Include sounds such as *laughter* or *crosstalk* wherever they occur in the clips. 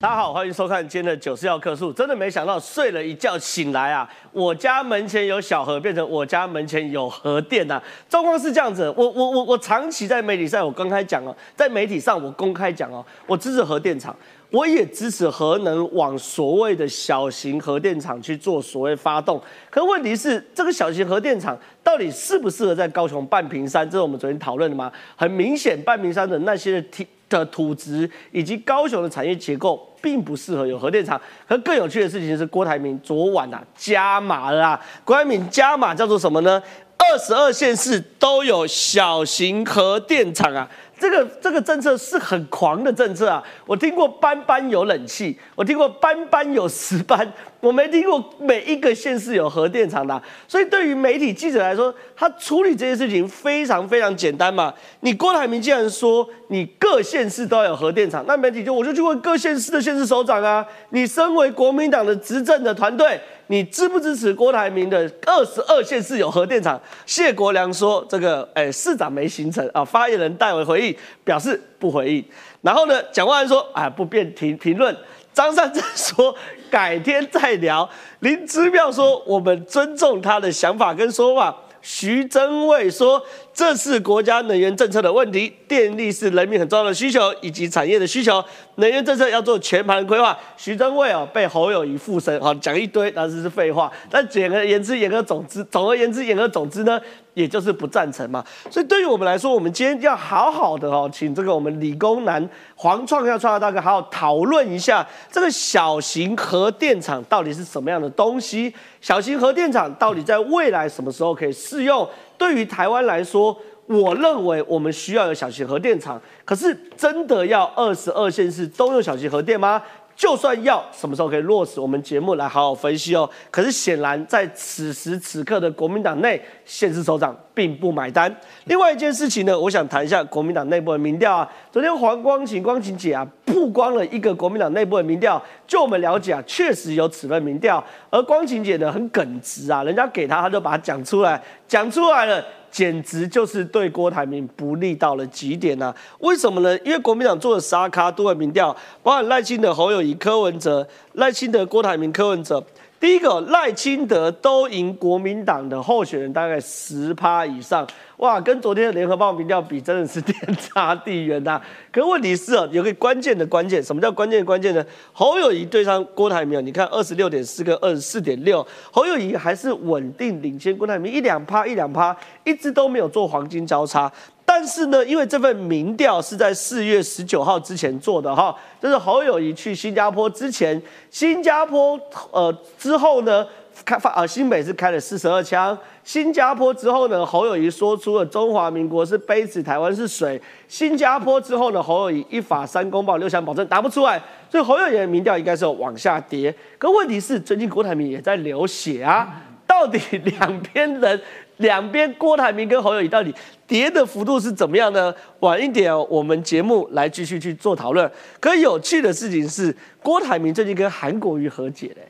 大家好，欢迎收看今天的九四要客数。真的没想到睡了一觉醒来啊，我家门前有小河，变成我家门前有核电呐。状况是这样子，我我我我长期在媒体上，我公开讲哦，在媒体上我公开讲哦，我支持核电厂，我也支持核能往所谓的小型核电厂去做所谓发动。可问题是，这个小型核电厂到底适不适合在高雄半屏山？这是我们昨天讨论的吗？很明显，半屏山的那些的的土质以及高雄的产业结构。并不适合有核电厂。可更有趣的事情是，郭台铭昨晚啊加码了！郭台铭加码叫做什么呢？二十二县市都有小型核电厂啊！这个这个政策是很狂的政策啊！我听过班班有冷气，我听过班班有石班，我没听过每一个县市有核电厂的。所以对于媒体记者来说，他处理这件事情非常非常简单嘛。你郭台铭既然说你各县市都有核电厂，那媒体就我就去问各县市的县市首长啊。你身为国民党的执政的团队。你支不支持郭台铭的二十二县市有核电厂？谢国良说：“这个，哎，市长没行程啊。”发言人代为回应，表示不回应。然后呢，蒋万安说：“啊，不便评评论。”张善政说：“改天再聊。”林之妙说：“我们尊重他的想法跟说法。”徐增卫说：“这是国家能源政策的问题，电力是人民很重要的需求以及产业的需求，能源政策要做全盘规划。”徐增卫哦，被侯友谊附身，好讲一堆，但是是废话。但简而言之，言而总之，总而言之，言而总之呢？也就是不赞成嘛，所以对于我们来说，我们今天要好好的哦，请这个我们理工男黄创要创大哥好好讨论一下这个小型核电厂到底是什么样的东西，小型核电厂到底在未来什么时候可以适用？对于台湾来说，我认为我们需要有小型核电厂，可是真的要二十二县市都有小型核电吗？就算要什么时候可以落实，我们节目来好好分析哦。可是显然在此时此刻的国民党内，现实首长并不买单。另外一件事情呢，我想谈一下国民党内部的民调啊。昨天黄光琴光琴姐啊曝光了一个国民党内部的民调，就我们了解啊，确实有此份民调。而光琴姐呢很耿直啊，人家给她，她就把它讲出来，讲出来了。简直就是对郭台铭不利到了极点呐！为什么呢？因为国民党做的沙卡都的民调，包含赖清德、侯友谊、柯文哲、赖清德、郭台铭、柯文哲。第一个赖清德都赢国民党的候选人大概十趴以上，哇，跟昨天的联合报民调比，真的是天差地远呐。*laughs* 可问题是哦，有个关键的关键，什么叫关键的关键呢？侯友谊对上郭台铭，你看二十六点四跟二十四点六，侯友谊还是稳定领先郭台铭一两趴一两趴，一直都没有做黄金交叉。但是呢，因为这份民调是在四月十九号之前做的哈，就是侯友谊去新加坡之前，新加坡呃之后呢开发呃新北是开了四十二枪，新加坡之后呢，侯友谊说出了中华民国是杯子，台湾是水，新加坡之后呢，侯友谊一法三公报六项保证答不出来，所以侯友谊的民调应该是往下跌。可问题是，最近郭台铭也在流血啊，到底两边人？两边郭台铭跟侯友谊到底跌的幅度是怎么样呢？晚一点我们节目来继续去做讨论。可有趣的事情是，郭台铭最近跟韩国瑜和解嘞，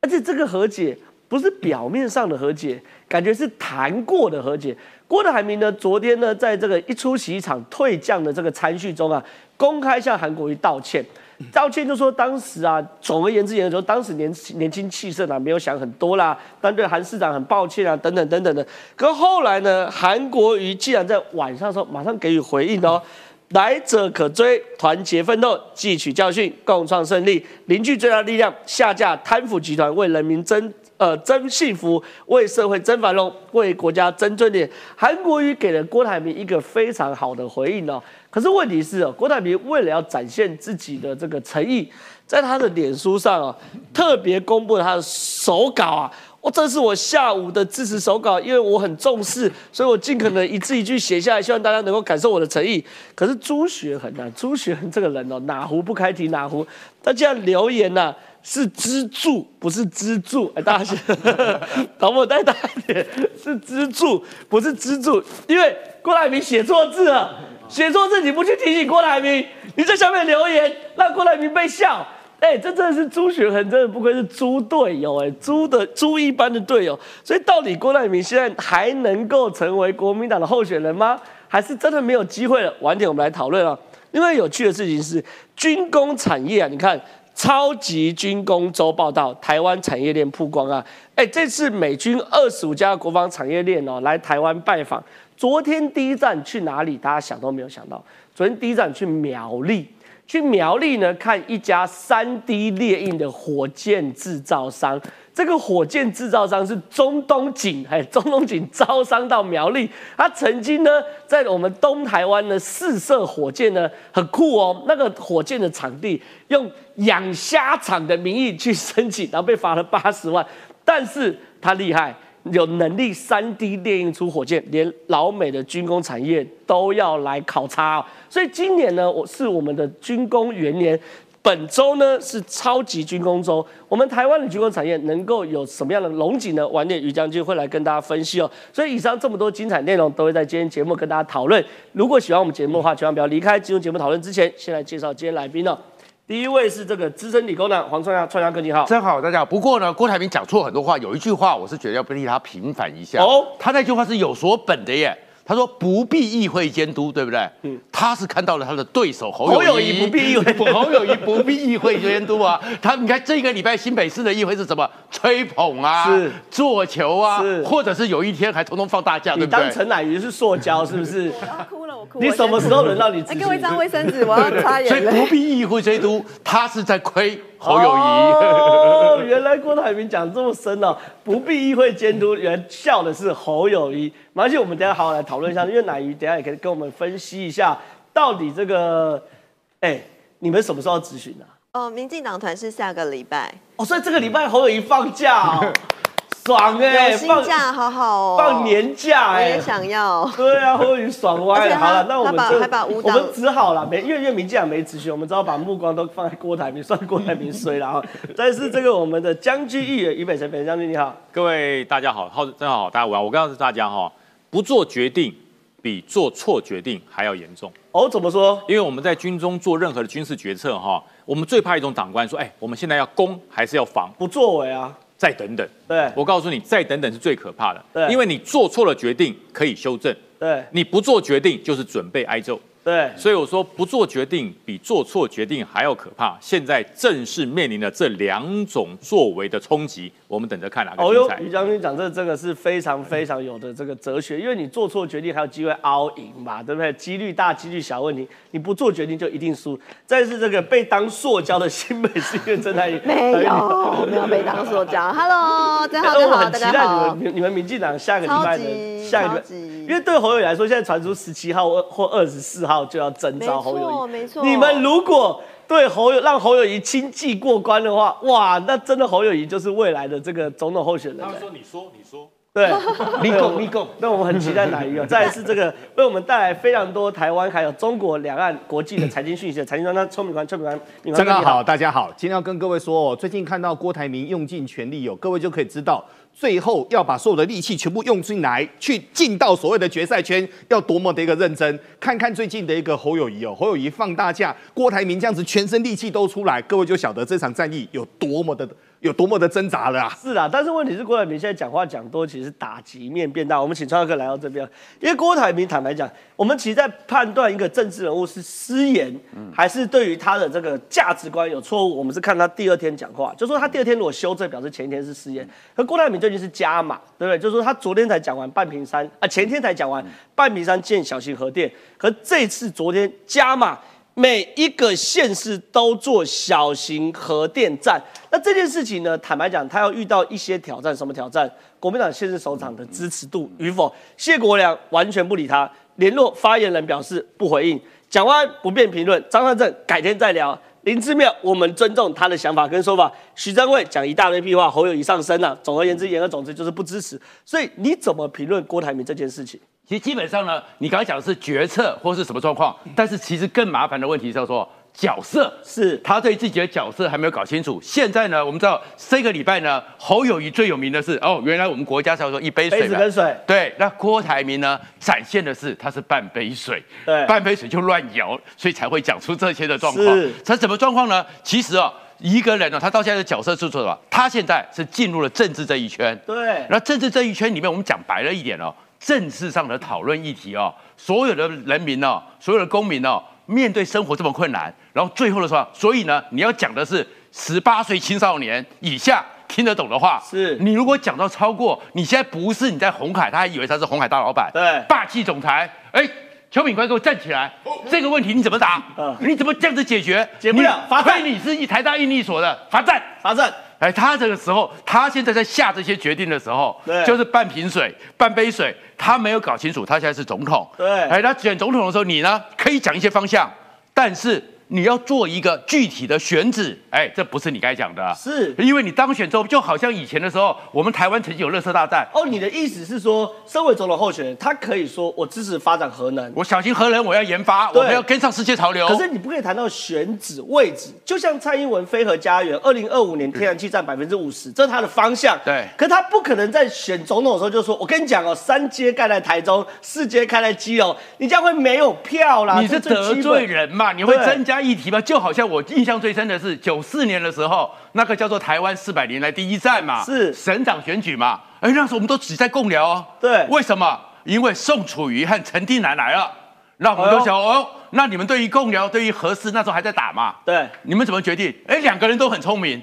而且这个和解不是表面上的和解，感觉是谈过的和解。郭台铭呢，昨天呢，在这个一出席一场退将的这个参叙中啊，公开向韩国瑜道歉。道歉就说当时啊，总而言之言的时候，当时年年轻气盛啊，没有想很多啦，但对韩市长很抱歉啊，等等等等的。可后来呢，韩国瑜既然在晚上的时候马上给予回应哦，来者可追，团结奋斗，汲取教训，共创胜利，凝聚最大力量，下架贪腐集团，为人民争呃争幸福，为社会争繁荣，为国家争尊严。韩国瑜给了郭台铭一个非常好的回应哦。可是问题是哦，郭台铭为了要展现自己的这个诚意，在他的脸书上啊，特别公布了他的手稿啊。我这是我下午的支持手稿，因为我很重视，所以我尽可能一字一句写下来，希望大家能够感受我的诚意。可是朱学恒啊，朱学恒这个人哦，哪壶不开提哪壶，他竟然留言呐，是支柱不是支柱。哎，大家导播再大一点，是支柱不是支柱，因为郭台铭写错字了。写错字你不去提醒郭台铭，你在下面留言让郭台铭被笑，哎，这真的是朱学恒，真的不愧是猪队友，哎，猪的猪一般的队友。所以到底郭台铭现在还能够成为国民党的候选人吗？还是真的没有机会了？晚点我们来讨论啊。另外有趣的事情是军工产业啊，你看超级军工周报道，台湾产业链曝光啊！哎，这次美军二十五家国防产业链哦来台湾拜访，昨天第一站去哪里？大家想都没有想到，昨天第一站去苗栗。去苗栗呢，看一家三 D 列印的火箭制造商。这个火箭制造商是中东锦，哎，中东锦招商到苗栗。他曾经呢，在我们东台湾呢试射火箭呢，很酷哦。那个火箭的场地用养虾场的名义去申请，然后被罚了八十万。但是他厉害。有能力三 D 列印出火箭，连老美的军工产业都要来考察哦。所以今年呢，我是我们的军工元年。本周呢是超级军工周，我们台湾的军工产业能够有什么样的龙井呢？晚点于将军会来跟大家分析哦。所以以上这么多精彩内容都会在今天节目跟大家讨论。如果喜欢我们节目的话，千万不要离开。进入节目讨论之前，先来介绍今天来宾哦。第一位是这个资深理工男黄创亚，创亚哥你好，真好，大家好。不过呢，郭台铭讲错很多话，有一句话我是觉得要替他平反一下。哦，他那句话是有所本的耶。他说不必议会监督，对不对？嗯，他是看到了他的对手侯友谊不必议会，侯友谊不必议 *laughs* 会监督啊。他你看这个礼拜新北市的议会是什么？吹捧啊，是做球啊，是或者是有一天还通通放大假，对不对？你当陈乃瑜是塑胶是不是？*laughs* 我要哭了，我哭了。你什么时候轮到你？给我一张卫生纸，我要擦眼泪。*laughs* 所以不必议会监督，他是在亏。侯友谊，哦，原来郭台铭讲这么深哦，不必议会监督，原来笑的是侯友谊。而且我们等下好好来讨论一下，因为奶鱼等下也可以跟我们分析一下，到底这个，哎，你们什么时候执行呢？哦，民进党团是下个礼拜。哦，所以这个礼拜侯友谊放假。*laughs* 爽哎，放假好好哦，放年假哎，我也想要。对啊，侯友爽歪了。好了，那我们就我们只好了，没因为因为民进党没执行，我们只好把目光都放在郭台铭，算郭台铭衰了啊。但是这个我们的将军议员于北辰，北辰将军你好，各位大家好，好，真好，大家好，我告诉大家哈，不做决定比做错决定还要严重。哦，怎么说？因为我们在军中做任何的军事决策哈，我们最怕一种长官说，哎，我们现在要攻还是要防？不作为啊。再等等，对。我告诉你，再等等是最可怕的，对，因为你做错了决定可以修正，对，你不做决定就是准备挨揍。对，所以我说不做决定比做错决定还要可怕。现在正是面临了这两种作为的冲击，我们等着看哪个精彩。于将军讲这这个是非常非常有的这个哲学，因为你做错决定还有机会凹赢嘛，对不对？几率大，几率小问题，你不做决定就一定输。再是这个被当塑胶的新北市议员郑太医，*laughs* 没有没有被当塑胶。Hello，真好真好，大家好。你们你们民进党下个礼拜的下个礼拜，因为对侯友来说，现在传出十七号或或二十四号。就要征召侯友谊，没错。你们如果对侯友让侯友谊亲继过关的话，哇，那真的侯友谊就是未来的这个总统候选人。他们说：“你说，你说。”对，立功立功。那我们很期待哪一个？再是这个 *laughs* 为我们带来非常多台湾还有中国两岸国际的财经讯息的财经专家聪明官，聪明官，真的好，大家好。今天要跟各位说，哦，最近看到郭台铭用尽全力，哦，各位就可以知道。最后要把所有的力气全部用进来，去进到所谓的决赛圈，要多么的一个认真。看看最近的一个侯友谊哦，侯友谊放大假，郭台铭这样子全身力气都出来，各位就晓得这场战役有多么的。有多么的挣扎了啊！是啊，但是问题是郭台铭现在讲话讲多，其实打击面变大。我们请创客来到这边，因为郭台铭坦白讲，我们其实在判断一个政治人物是失言，还是对于他的这个价值观有错误，我们是看他第二天讲话，就说他第二天如果修正，表示前一天是失言。可郭台铭最近是加码，对不对？就是说他昨天才讲完半屏山啊，前天才讲完半屏山建小型核电，可这次昨天加码。每一个县市都做小型核电站，那这件事情呢？坦白讲，他要遇到一些挑战。什么挑战？国民党现任首长的支持度与否？谢国良完全不理他，联络发言人表示不回应。蒋万不便评论，张汉正改天再聊。林志妙，我们尊重他的想法跟说法。许正伟讲一大堆屁话，侯友谊上升了。总而言之，言而总之就是不支持。所以你怎么评论郭台铭这件事情？其实基本上呢，你刚才讲的是决策或是什么状况，但是其实更麻烦的问题叫做角色，是他对自己的角色还没有搞清楚。现在呢，我们知道这个礼拜呢，侯友谊最有名的是哦，原来我们国家叫做一杯水，杯子跟水。对，那郭台铭呢，展现的是他是半杯水，对，半杯水就乱摇，所以才会讲出这些的状况。他什么状况呢？其实哦，一个人呢，他到现在的角色是做什么？他现在是进入了政治这一圈，对。那政治这一圈里面，我们讲白了一点哦。政治上的讨论议题哦，所有的人民哦，所有的公民哦，面对生活这么困难，然后最后的时候，所以呢，你要讲的是十八岁青少年以下听得懂的话。是你如果讲到超过，你现在不是你在红海，他还以为他是红海大老板，对霸气总裁。哎，邱炳坤给我站起来，这个问题你怎么答？嗯你怎么这样子解决？解不了你罚站亏你是一台大应力所的罚站。罚站，哎，他这个时候，他现在在下这些决定的时候，就是半瓶水、半杯水，他没有搞清楚，他现在是总统。对哎，他选总统的时候，你呢可以讲一些方向，但是你要做一个具体的选址，哎，这不是你该讲的。是因为你当选之后，就好像以前的时候，我们台湾曾经有热色大战，哦，你的意思是说，身为总统候选人，他可以说我支持发展核能，我小心核能我要研发，我们要跟上世界潮流。可是你不可以谈到选址位置，就像蔡英文飞核家园，二零二五年天然气占百分之五十，这是他的方向。对可他不可能在选总统的时候就说，我跟你讲哦，三阶盖在台中，四阶盖在基隆，你这样会没有票啦。你是得罪人嘛？你会增加议题吧？就好像我印象最深的是九四年的时候，那个叫做台湾四百年来第一站嘛，是省长选举嘛。哎，那时候我们都只在共聊哦。对为什么？因为宋楚瑜和陈定南来了，那我们都想哦，那你们对于共聊、对于何事那时候还在打嘛？对你们怎么决定？哎，两个人都很聪明，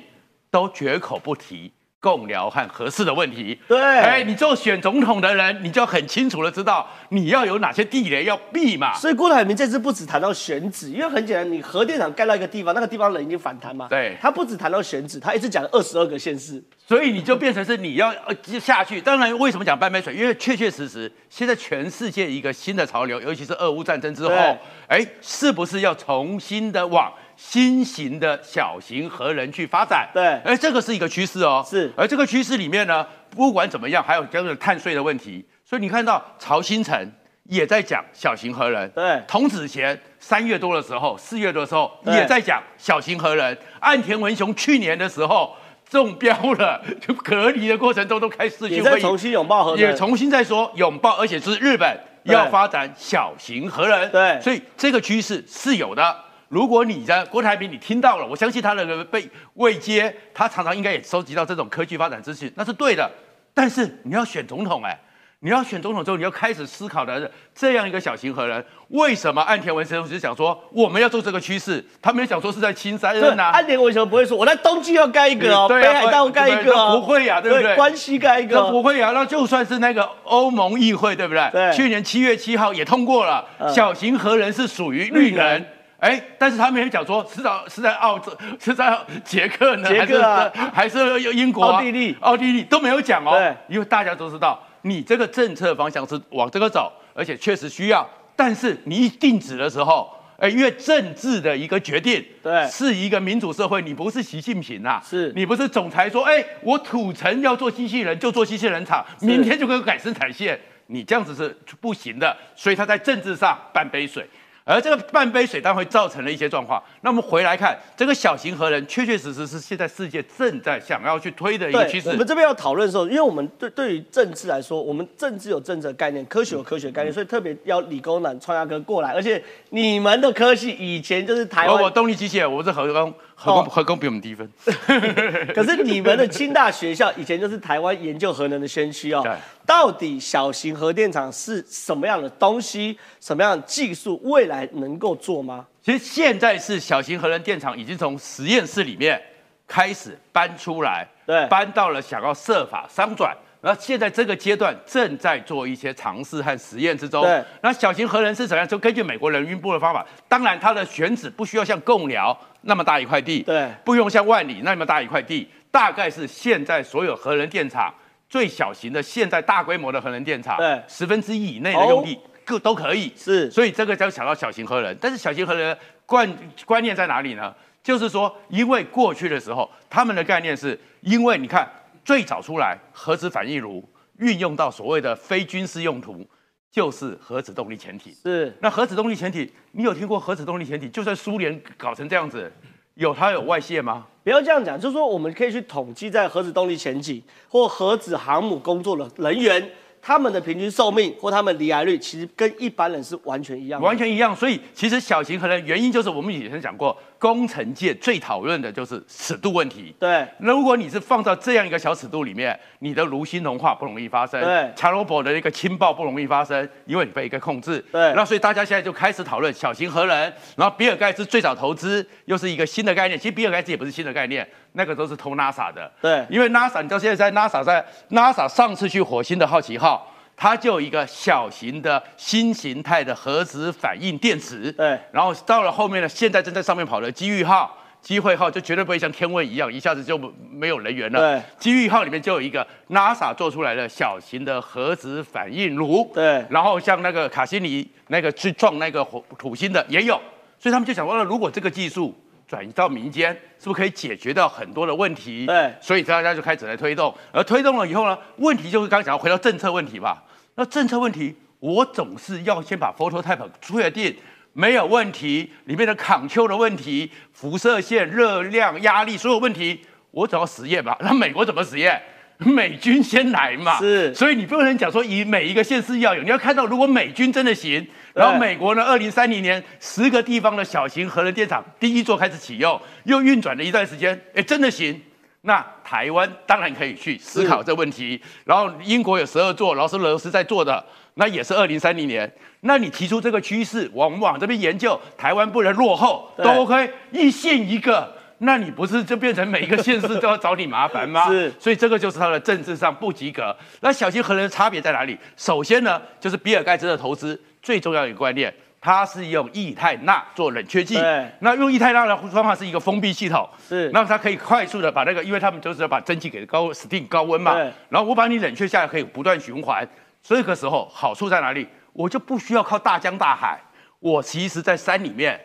都绝口不提共聊和合适的问题。对哎，你做选总统的人，你就很清楚的知道你要有哪些地雷要避嘛。所以郭台铭这次不止谈到选址，因为很简单，你核电厂盖到一个地方，那个地方人已经反弹嘛。对他不止谈到选址，他一直讲二十二个县市。所以你就变成是你要呃下去。当然，为什么讲半杯水？因为确确实实，现在全世界一个新的潮流，尤其是俄乌战争之后对，哎，是不是要重新的往新型的小型核能去发展？对而，这个是一个趋势哦。是而这个趋势里面呢，不管怎么样，还有这个碳税的问题。所以你看到曹新成也在讲小型核能，对童子贤三月多的时候，四月多的时候也在讲小型核能。岸田文雄去年的时候中标了，就隔离的过程中都开视也讯会议，在重新拥抱核能，也重新在说拥抱，而且是日本要发展小型核能。对所以这个趋势是有的。如果你在郭台铭你听到了，我相信他的被未接，他常常应该也收集到这种科技发展资讯，那是对的。但是你要选总统哎、你要选总统之后，你要开始思考的这样一个小型核能，为什么岸田文雄只想说我们要做这个趋势，他没有想说是在青山对，恩啊，安田为什么不会说我在东京要盖一个哦，对啊北海道盖一个哦，不会呀对不对关西盖一个哦，不会呀，那就算是那个欧盟议会，对不对？对去年七月七号也通过了，嗯小型核能是属于绿能绿能。哎，但是他们也讲说，是在是在澳洲，是在捷克呢，捷克啊。还是还是英国啊、奥地利。奥地利都没有讲哦。对，因为大家都知道，你这个政策方向是往这个走，而且确实需要。但是你一定止的时候，哎，因为政治的一个决定，对。是一个民主社会，你不是习近平啊，是。你不是总裁说，哎，我土城要做机器人就做机器人厂，明天就给我改生产线，你这样子是不行的。所以他在政治上半杯水，而这个半杯水当然会造成了一些状况。那我们回来看这个小型核能，确确实实是现在世界正在想要去推的一个趋，势我。们这边要讨论的时候，因为我们对对于政治来说，我们政治有政治的概念，科学有科学的概念，所以特别要理工男创亚哥过来。而且你们的科系以前就是台湾我湾，动力机械，我是核工，核工哦核工比我们低分。*laughs* 可是你们的清大学校以前就是台湾研究核能的先驱哦对。到底小型核电厂是什么样的东西，什么样的技术，未来能够做吗？其实现在是小型核能电厂已经从实验室里面开始搬出来，对搬到了想要设法商转。然后现在这个阶段正在做一些尝试和实验之中。对，那小型核能是怎样？就根据美国人运部的方法，当然它的选址不需要像贡寮那么大一块地，对不用像万里那么大一块地，大概是现在所有核能电厂最小型的现在大规模的核能电厂，对十分之一以内的用地。各都可以是所以这个就想到小型核能，但是小型核能的观观念在哪里呢？就是说，因为过去的时候，他们的概念是因为你看最早出来核子反应炉运用到所谓的非军事用途，就是核子动力潜艇。是那核子动力潜艇，你有听过核子动力潜艇？就算苏联搞成这样子，有它有外泄吗？不要这样讲，就是说我们可以去统计在核子动力潜艇或核子航母工作的人员，他们的平均寿命或他们离癌率，其实跟一般人是完全一样的。完全一样。所以其实小型核能原因就是我们以前讲过，工程界最讨论的就是尺度问题。对，那如果你是放到这样一个小尺度里面，你的炉心融化不容易发生，对，查罗伯的一个氢爆不容易发生，因为你被一个控制。对，那所以大家现在就开始讨论小型核能。然后比尔盖茨最早投资又是一个新的概念，其实比尔盖茨也不是新的概念，那个都是偷 NASA 的。对，因为 NASA 你知道现在在 NASA 在 NASA 上次去火星的好奇号。它就有一个小型的新形态的核子反应电池，对，然后到了后面呢，现在正在上面跑的机遇号、机会号就绝对不会像天问一样，一下子就没有人员了。对，机遇号里面就有一个 NASA 做出来的小型的核子反应炉，对，然后像那个卡西尼那个去撞那个火土星的也有，所以他们就想说，如果这个技术转移到民间，是不是可以解决到很多的问题？对，所以大家就开始来推动，而推动了以后呢，问题就是刚刚讲回到政策问题吧。那政策问题，我总是要先把 photo type 确定没有问题，里面的 control 的问题、辐射线、热量、压力所有问题，我总要实验吧。那美国怎么实验？*laughs* 美军先来嘛。是。所以你不能讲说以每一个县市要有，你要看到如果美军真的行，然后美国呢，二零三零年十个地方的小型核能电厂第一座开始启用，又运转了一段时间，哎，真的行。那台湾当然可以去思考这问题，然后英国有十二座，劳斯莱斯在做的，那也是二零三零年。那你提出这个趋势，我们往这边研究，台湾不能落后，都 OK，一线一个，那你不是就变成每一个县市都要找你麻烦吗？*laughs* 是，所以这个就是他的政治上不及格。那小型核能的差别在哪里？首先呢，就是比尔盖茨的投资最重要的一个观念。它是用液态钠做冷却剂，那用液态钠的方法是一个封闭系统，是，那它可以快速的把那个，因为他们就是要把蒸汽给高 steam 高温嘛，然后我把你冷却下来，可以不断循环。这个时候好处在哪里？我就不需要靠大江大海，我其实在山里面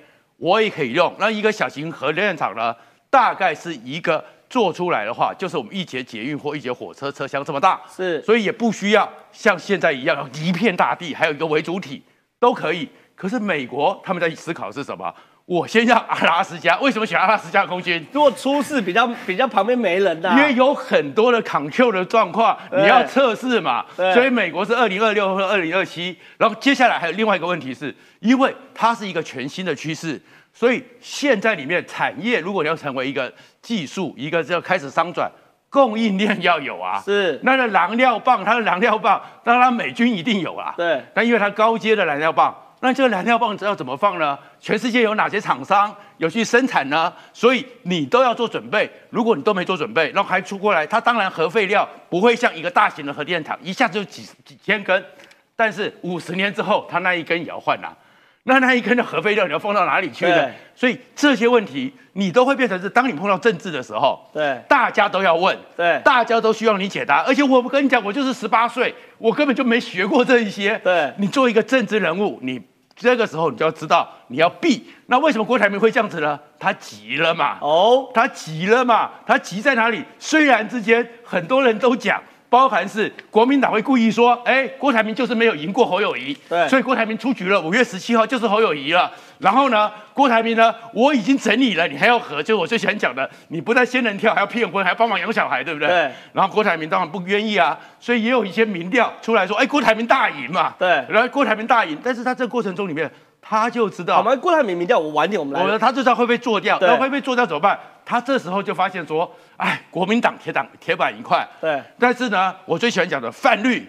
我也可以用。那一个小型核电厂呢，大概是一个做出来的话，就是我们一节捷运或一节火车车厢这么大，是，所以也不需要像现在一样一片大地，还有一个为主体都可以。可是美国他们在思考是什么？我先让阿拉斯加，为什么选阿拉斯加空军？如果出事比较比较旁边没人的，因为有很多的 control 的状况，你要测试嘛。所以美国是二零二六或二零二七，然后接下来还有另外一个问题是，因为它是一个全新的趋势，所以现在里面产业如果你要成为一个技术，一个要开始商转，供应链要有啊。是，那个燃料棒，它的燃料棒，当然美军一定有啊。对，但因为它高阶的燃料棒。那这个燃料棒要怎么放呢？全世界有哪些厂商有去生产呢？所以你都要做准备。如果你都没做准备，然后还出过来，它当然核废料不会像一个大型的核电厂一下子就几几千根，但是五十年之后，它那一根也要换啊。*laughs* 那那一根的核废料你要放到哪里去呢？所以这些问题你都会变成是，当你碰到政治的时候，对，大家都要问，对，大家都需要你解答。而且我不跟你讲，我就是十八岁，我根本就没学过这一些。对，你做一个政治人物，你。这个时候你就要知道你要避。那为什么郭台铭会这样子呢？他急了嘛？哦，他急了嘛？他急在哪里？虽然之间很多人都讲。包含是国民党会故意说，哎，郭台铭就是没有赢过侯友谊，对，所以郭台铭出局了。五月十七号就是侯友谊了。然后呢，郭台铭呢，我已经整理了，你还要和，就是我最喜欢讲的，你不但仙人跳，还要骗婚，还要帮忙养小孩，对不对？对。然后郭台铭当然不愿意啊，所以也有一些民调出来说，哎，郭台铭大赢嘛。对。然后郭台铭大赢，但是他这个过程中里面，他就知道，我们郭台铭民调，我晚点我们来。我他就知道会被做掉，那会被做掉怎么办？他这时候就发现说，哎，国民党铁党铁板一块。对。但是呢，我最喜欢讲的泛绿，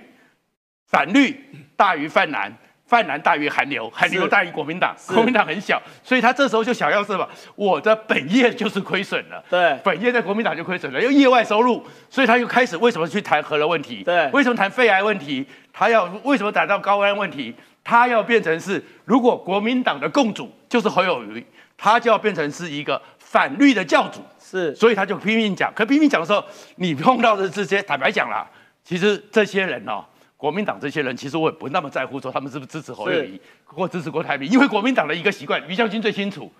反绿大于泛蓝，泛蓝大于韩流，韩流大于国民党，国民党很小，所以他这时候就想要什么？我的本业就是亏损了。对。本业在国民党就亏损了，又业外收入，所以他又开始为什么去谈核的问题？对。为什么谈肺癌问题？他要为什么谈到高安问题？他要变成是，如果国民党的共主就是侯友谊，他就要变成是一个。反绿的教主是，所以他就拼命讲。可拼命讲的时候，你碰到的这些，坦白讲啦，其实这些人哦，国民党这些人，其实我也不那么在乎说他们是不是支持侯友谊或支持郭台铭，因为国民党的一个习惯，于将军最清楚，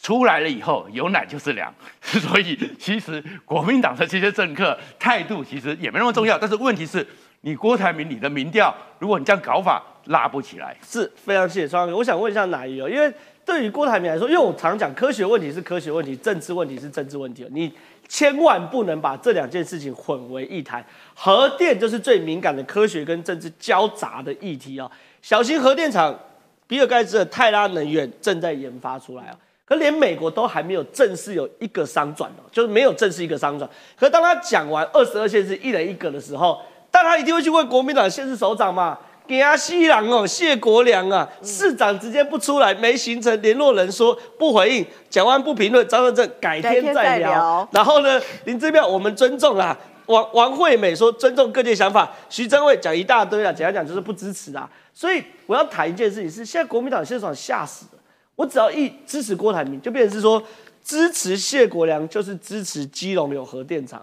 出来了以后有奶就是粮，*laughs* 所以其实国民党的这些政客态度其实也没那么重要。但是问题是，你郭台铭你的民调，如果你这样搞法拉不起来，是非常谢谢双哥。我想问一下哪一哦，因为。对于郭台铭来说，因为我常讲科学问题是科学问题，政治问题是政治问题，你千万不能把这两件事情混为一谈。核电就是最敏感的科学跟政治交杂的议题哦。小型核电厂，比尔盖茨的泰拉能源正在研发出来啊。可连美国都还没有正式有一个商转哦，就是没有正式一个商转。可当他讲完二十二县市一人一个的时候，但他一定会去问国民党县市首长嘛？给阿西郎哦，谢国良啊，市长直接不出来，没形成联络人说不回应，蒋万不评论，张文正改天再聊。然后呢，林志妙我们尊重啊，王王惠美说尊重各界想法，徐正伟讲一大堆啊，简单讲就是不支持啊。所以我要谈一件事情是，现在国民党现场吓死了。我只要一支持郭台铭，就变成是说支持谢国良，就是支持基隆有核电厂；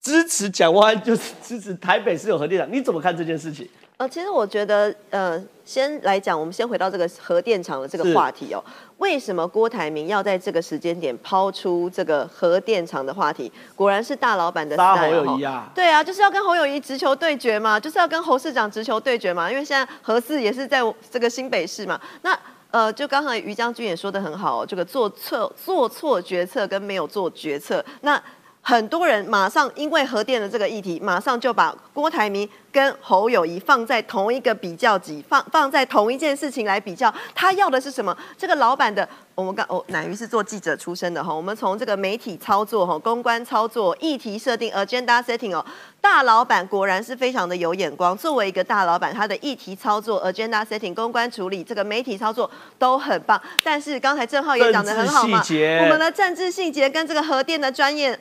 支持蒋万安，就是支持台北市有核电厂。你怎么看这件事情？呃，其实我觉得，呃，先来讲，我们先回到这个核电厂的这个话题哦。为什么郭台铭要在这个时间点抛出这个核电厂的话题？果然是大老板的杀侯友谊啊！对啊，就是要跟侯友谊直球对决嘛，就是要跟侯市长直球对决嘛。因为现在核四也是在这个新北市嘛，那。呃，就刚才于将军也说的很好，这个做错做错决策跟没有做决策，那很多人马上因为核电的这个议题，马上就把郭台铭。跟侯友谊放在同一个比较级，放放在同一件事情来比较，他要的是什么？这个老板的，我们刚哦，乃瑜是做记者出身的哈，我们从这个媒体操作哈，公关操作，议题设定，agenda setting 哦，大老板果然是非常的有眼光。作为一个大老板，他的议题操作，agenda setting，公关处理，这个媒体操作都很棒。但是刚才郑浩也讲的很好嘛，我们的政治细节跟这个核电的专业。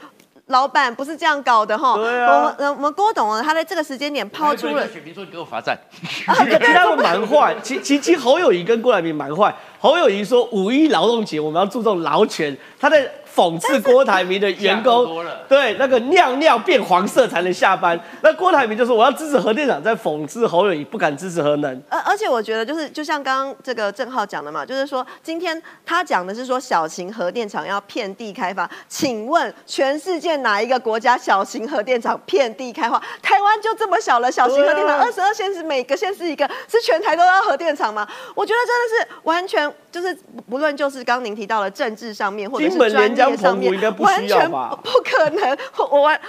老板不是这样搞的哈，我们我们郭董呢，他在这个时间点抛出了。选民说你给我罚站，其其他们蛮坏，其其其侯友谊跟郭台铭蛮坏。侯友谊说五一劳动节我们要注重劳权，他在。讽刺郭台铭的员工，对那个尿尿变黄色才能下班。那郭台铭就说我要支持核电厂，在讽刺侯友谊不敢支持核能。而而且我觉得就是就像刚刚这个郑浩讲的嘛，就是说今天他讲的是说小型核电厂要遍地开发。请问全世界哪一个国家小型核电厂遍地开花？台湾就这么小了，小型核电厂二十二县市每个县市一个，是全台都要核电厂吗？我觉得真的是完全就是不论就是刚您提到了政治上面或者是专业。上面完全不可能，我 *laughs* 完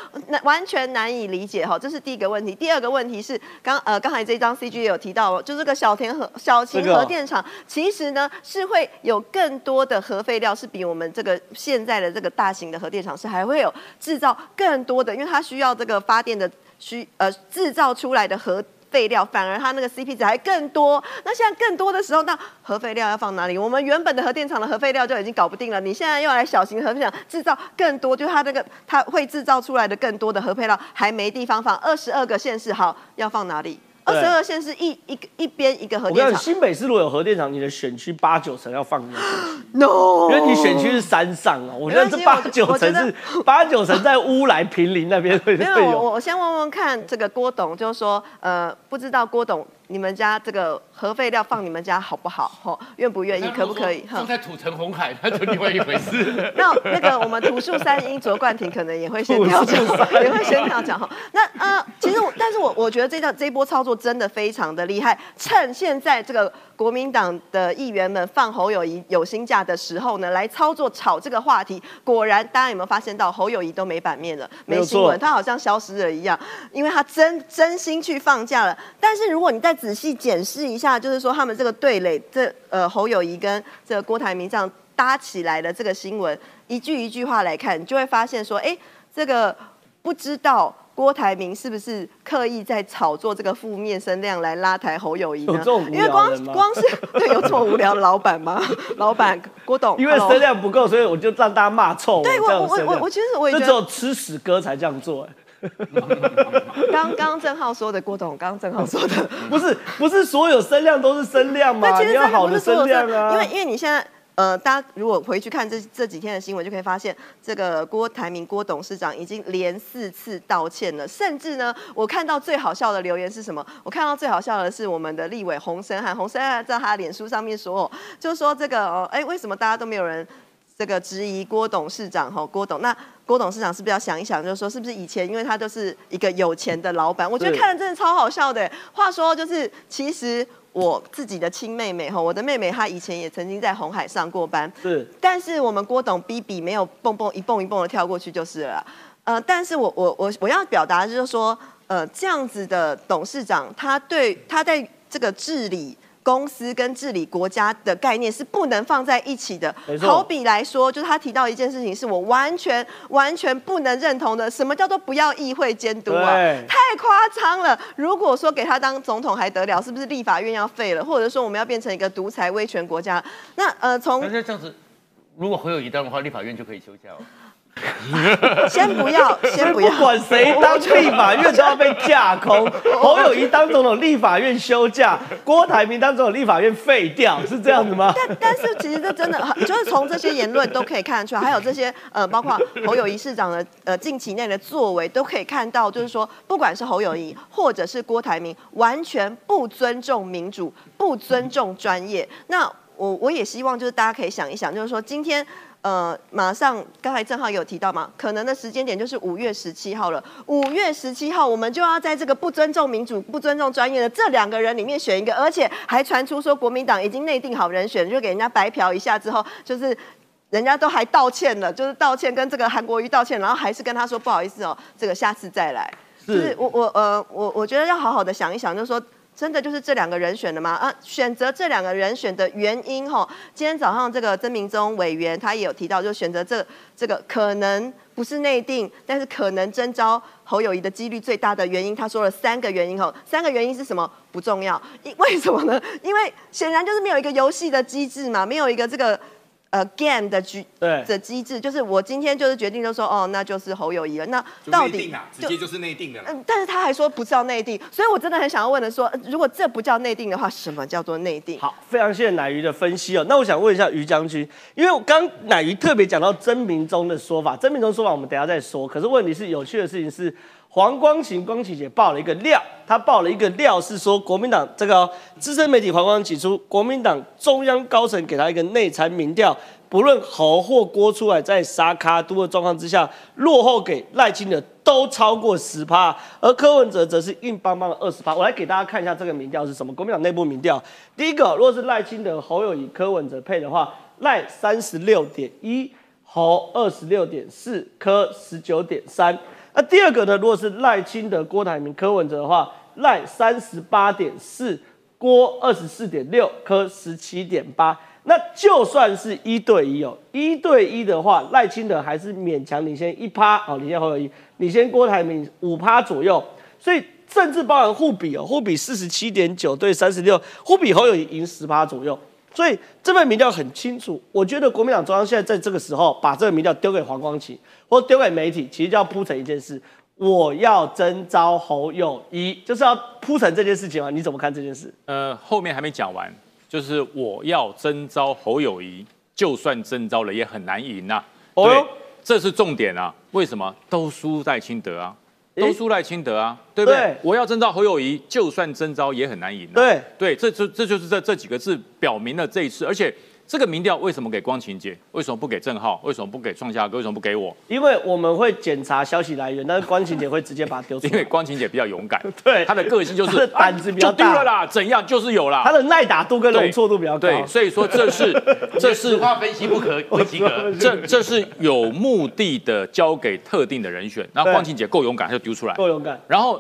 完全难以理解哈，这是第一个问题。第二个问题是，刚呃刚才这张 CG 也有提到，就这个小田核小型核电厂，其实呢是会有更多的核废料，是比我们这个现在的这个大型的核电厂是还会有制造更多的，因为它需要这个发电的需呃制造出来的核。废料反而它那个 CP 值还更多，那现在更多的时候，那核废料要放哪里？我们原本的核电厂的核废料就已经搞不定了，你现在又来小型核电厂制造更多，就它那个它会制造出来的更多的核废料还没地方放，二十二个县市好要放哪里？二十二线是一一个一边一个核电厂。新北市如果有核电厂，你的选区八九成要放进去。*gasps* No，因为你选区是山上哦，我觉得这八九成是八九成在乌来平林那边会会有。我我先问问看，这个郭董就是说，呃，不知道郭董。你们家这个核废料放你们家好不好？吼，愿不愿意？可不可以？放在土城红海，*laughs* 那就另外一回事。*laughs* 那那个我们土树三英卓冠廷可能也会先 *laughs* 跳讲，也会先跳讲哈。那呃，其实我，但是我我觉得这段这一波操作真的非常的厉害。趁现在这个国民党的议员们放侯友谊有薪假的时候呢，来操作炒这个话题。果然，大家有没有发现到侯友谊都没版面了，没新闻，他好像消失了一样，因为他真真心去放假了。但是如果你在仔细检视一下，就是说他们这个对垒，这呃侯友谊跟这个郭台铭这样搭起来的这个新闻，一句一句话来看，你就会发现说，哎，这个不知道郭台铭是不是刻意在炒作这个负面声量来拉抬侯友谊呢？因为光光是对有这么无聊的老板吗？老板郭董，因为声量不够，所以我就让大家骂臭。对我我我我其实我也觉得只有吃屎哥才这样做。*laughs* 刚刚郑浩说的，郭董，刚刚郑浩说的，*laughs* 不是不是所有声量都是声量吗？你要好的声量啊。因为因为你现在呃，大家如果回去看这这几天的新闻，就可以发现，这个郭台铭郭董事长已经连四次道歉了，甚至呢，我看到最好笑的留言是什么？我看到最好笑的是我们的立委洪生汉，洪生汉在他脸书上面说，就说这个哦，哎，为什么大家都没有人？这个质疑郭董事长哈，郭董那郭董事长是不是要想一想，就是说是不是以前因为他就是一个有钱的老板？我觉得看了真的超好笑的。话说就是其实我自己的亲妹妹哈，我的妹妹她以前也曾经在红海上过班，是。但是我们郭董逼比没有蹦蹦一蹦一蹦的跳过去就是了。呃，但是我我我我要表达就是说，呃，这样子的董事长，他对他在这个治理。公司跟治理国家的概念是不能放在一起的。没错好比来说，就是他提到一件事情，是我完全完全不能认同的。什么叫做不要议会监督啊？太夸张了！如果说给他当总统还得了，是不是立法院要废了，或者说我们要变成一个独裁威权国家？那呃，从那这样子，如果侯友谊当的话，立法院就可以休假哦。*laughs* 先不要，先不要，不管谁 *laughs* 当立法院都要被架空，侯友谊当总统，立法院休假；郭台铭当总统，立法院废掉，是这样子吗？但但是其实这真的很，就是从这些言论都可以看得出来，还有这些呃，包括侯友谊市长的呃近期内的作为，都可以看到，就是说，不管是侯友谊或者是郭台铭，完全不尊重民主，不尊重专业。那我我也希望就是大家可以想一想，就是说今天。呃，马上刚才正好有提到嘛，可能的时间点就是五月十七号了。五月十七号，我们就要在这个不尊重民主、不尊重专业的这两个人里面选一个，而且还传出说国民党已经内定好人选，就给人家白嫖一下之后，就是人家都还道歉了，就是道歉跟这个韩国瑜道歉，然后还是跟他说不好意思哦，这个下次再来。就是我我呃我我觉得要好好的想一想，就是说。真的就是这两个人选的吗？啊，选择这两个人选的原因哈，今天早上这个曾明宗委员他也有提到，就选择这这个可能不是内定，但是可能征召侯友谊的几率最大的原因，他说了三个原因哈，三个原因是什么不重要，因 *laughs* 为什么呢？因为显然就是没有一个游戏的机制嘛，没有一个这个。呃，game 的机对的机制，就是我今天就是决定，就说哦，那就是侯友谊了。那到底啊，直接就是内定的。嗯，但是他还说不叫内定，所以我真的很想要问的说，呃如果这不叫内定的话，什么叫做内定？好，非常谢谢乃瑜的分析哦。那我想问一下于将军，因为我刚乃瑜特别讲到曾明忠的说法，曾明忠说法我们等下再说。可是问题是有趣的事情是，黄光琴光琪姐爆了一个料，她爆了一个料是说国民党这个哦资深媒体黄光指出，国民党中央高层给他一个内参民调，不论侯或郭出来，在沙卡都的状况之下，落后给赖清德都超过十趴，而柯文哲则是硬邦邦的二十趴。我来给大家看一下这个民调是什么，国民党内部民调。第一个，如果是赖清德、侯友谊、柯文哲配的话，赖三十六点一，侯二十六点四，柯十九点三。那第二个呢，如果是赖清德、郭台铭、柯文哲的话，赖三十八点四，郭二十四点六，柯十七点八。那就算是一对一哦，一对一的话，赖清德还是勉强领先一趴哦，领先侯友谊，领先郭台铭五趴左右。所以甚至包含互比哦，互比四十七点九对三十六，互比侯友谊赢十趴左右。所以这份民调很清楚，我觉得国民党中央现在在这个时候把这个民调丢给黄光琪，或丢给媒体，其实就要铺成一件事：我要征召侯友谊，就是要铺成这件事情啊？你怎么看这件事？呃，后面还没讲完，就是我要征召侯友谊，就算征召了也很难赢呐、对哦，这是重点啊！为什么都输在清德啊？诶都输赖清德啊，对不对？对我要征召侯友谊，就算征召也很难赢、啊。对对，这这这就是这这几个字表明了这一次，而且这个民调为什么给光晴姐？为什么不给郑浩？为什么不给创夏哥？为什么不给我？因为我们会检查消息来源，但是光晴姐会直接把它丢出来 *laughs* 因为。光晴姐比较勇敢，*laughs* 对她的个性就是的胆子比较啊就丢大了啦，怎样就是有啦她。的耐打度跟容错度比较高。对，所以说这是 *laughs* 这是实话分析不可不及格。这这是有目的的交给特定的人选，然后光晴姐够勇敢，她就丢出来。够勇敢。然后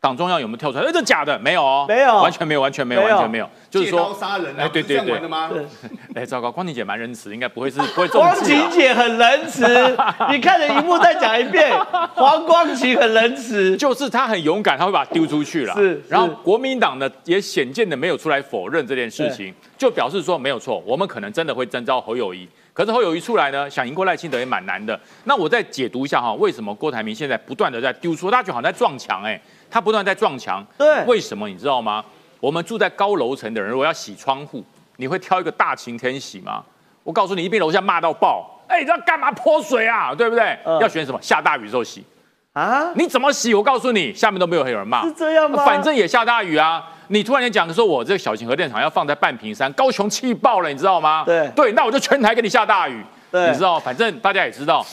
党中央有没有跳出来？哎，这假的，没有哦，没有完全没有，完全没有，没有完全没有。就是说，杀人啊，哎对不是这样对对玩的吗？*laughs* 哎，糟糕，光晴姐蛮仁慈，应该不会是不会中 *laughs* 光计啊晴姐很仁慈，*laughs* 你看着荧幕再讲一遍，黄光晴很仁慈。就是他很勇敢，他会把它丢出去了。是然后是国民党呢也显见的没有出来否认这件事情，就表示说没有错，我们可能真的会征召侯友谊。可是侯友谊出来呢，想赢过赖清德也蛮难的。那我再解读一下哈，为什么郭台铭现在不断的在丢出，大家就好像在撞墙哎，他不断在撞墙。对为什么你知道吗？我们住在高楼层的人，如果要洗窗户，你会挑一个大晴天洗吗？我告诉你，一边楼下骂到爆，哎，你知道干嘛泼水啊？对不对？嗯要选什么？下大雨的时候洗。啊，你怎么洗？我告诉你，下面都没有有人骂。是这样吗？反正也下大雨啊！你突然间讲说，我这个小型核电厂要放在半屏山，高雄气爆了，你知道吗？对对，那我就全台给你下大雨。你知道，反正大家也知道，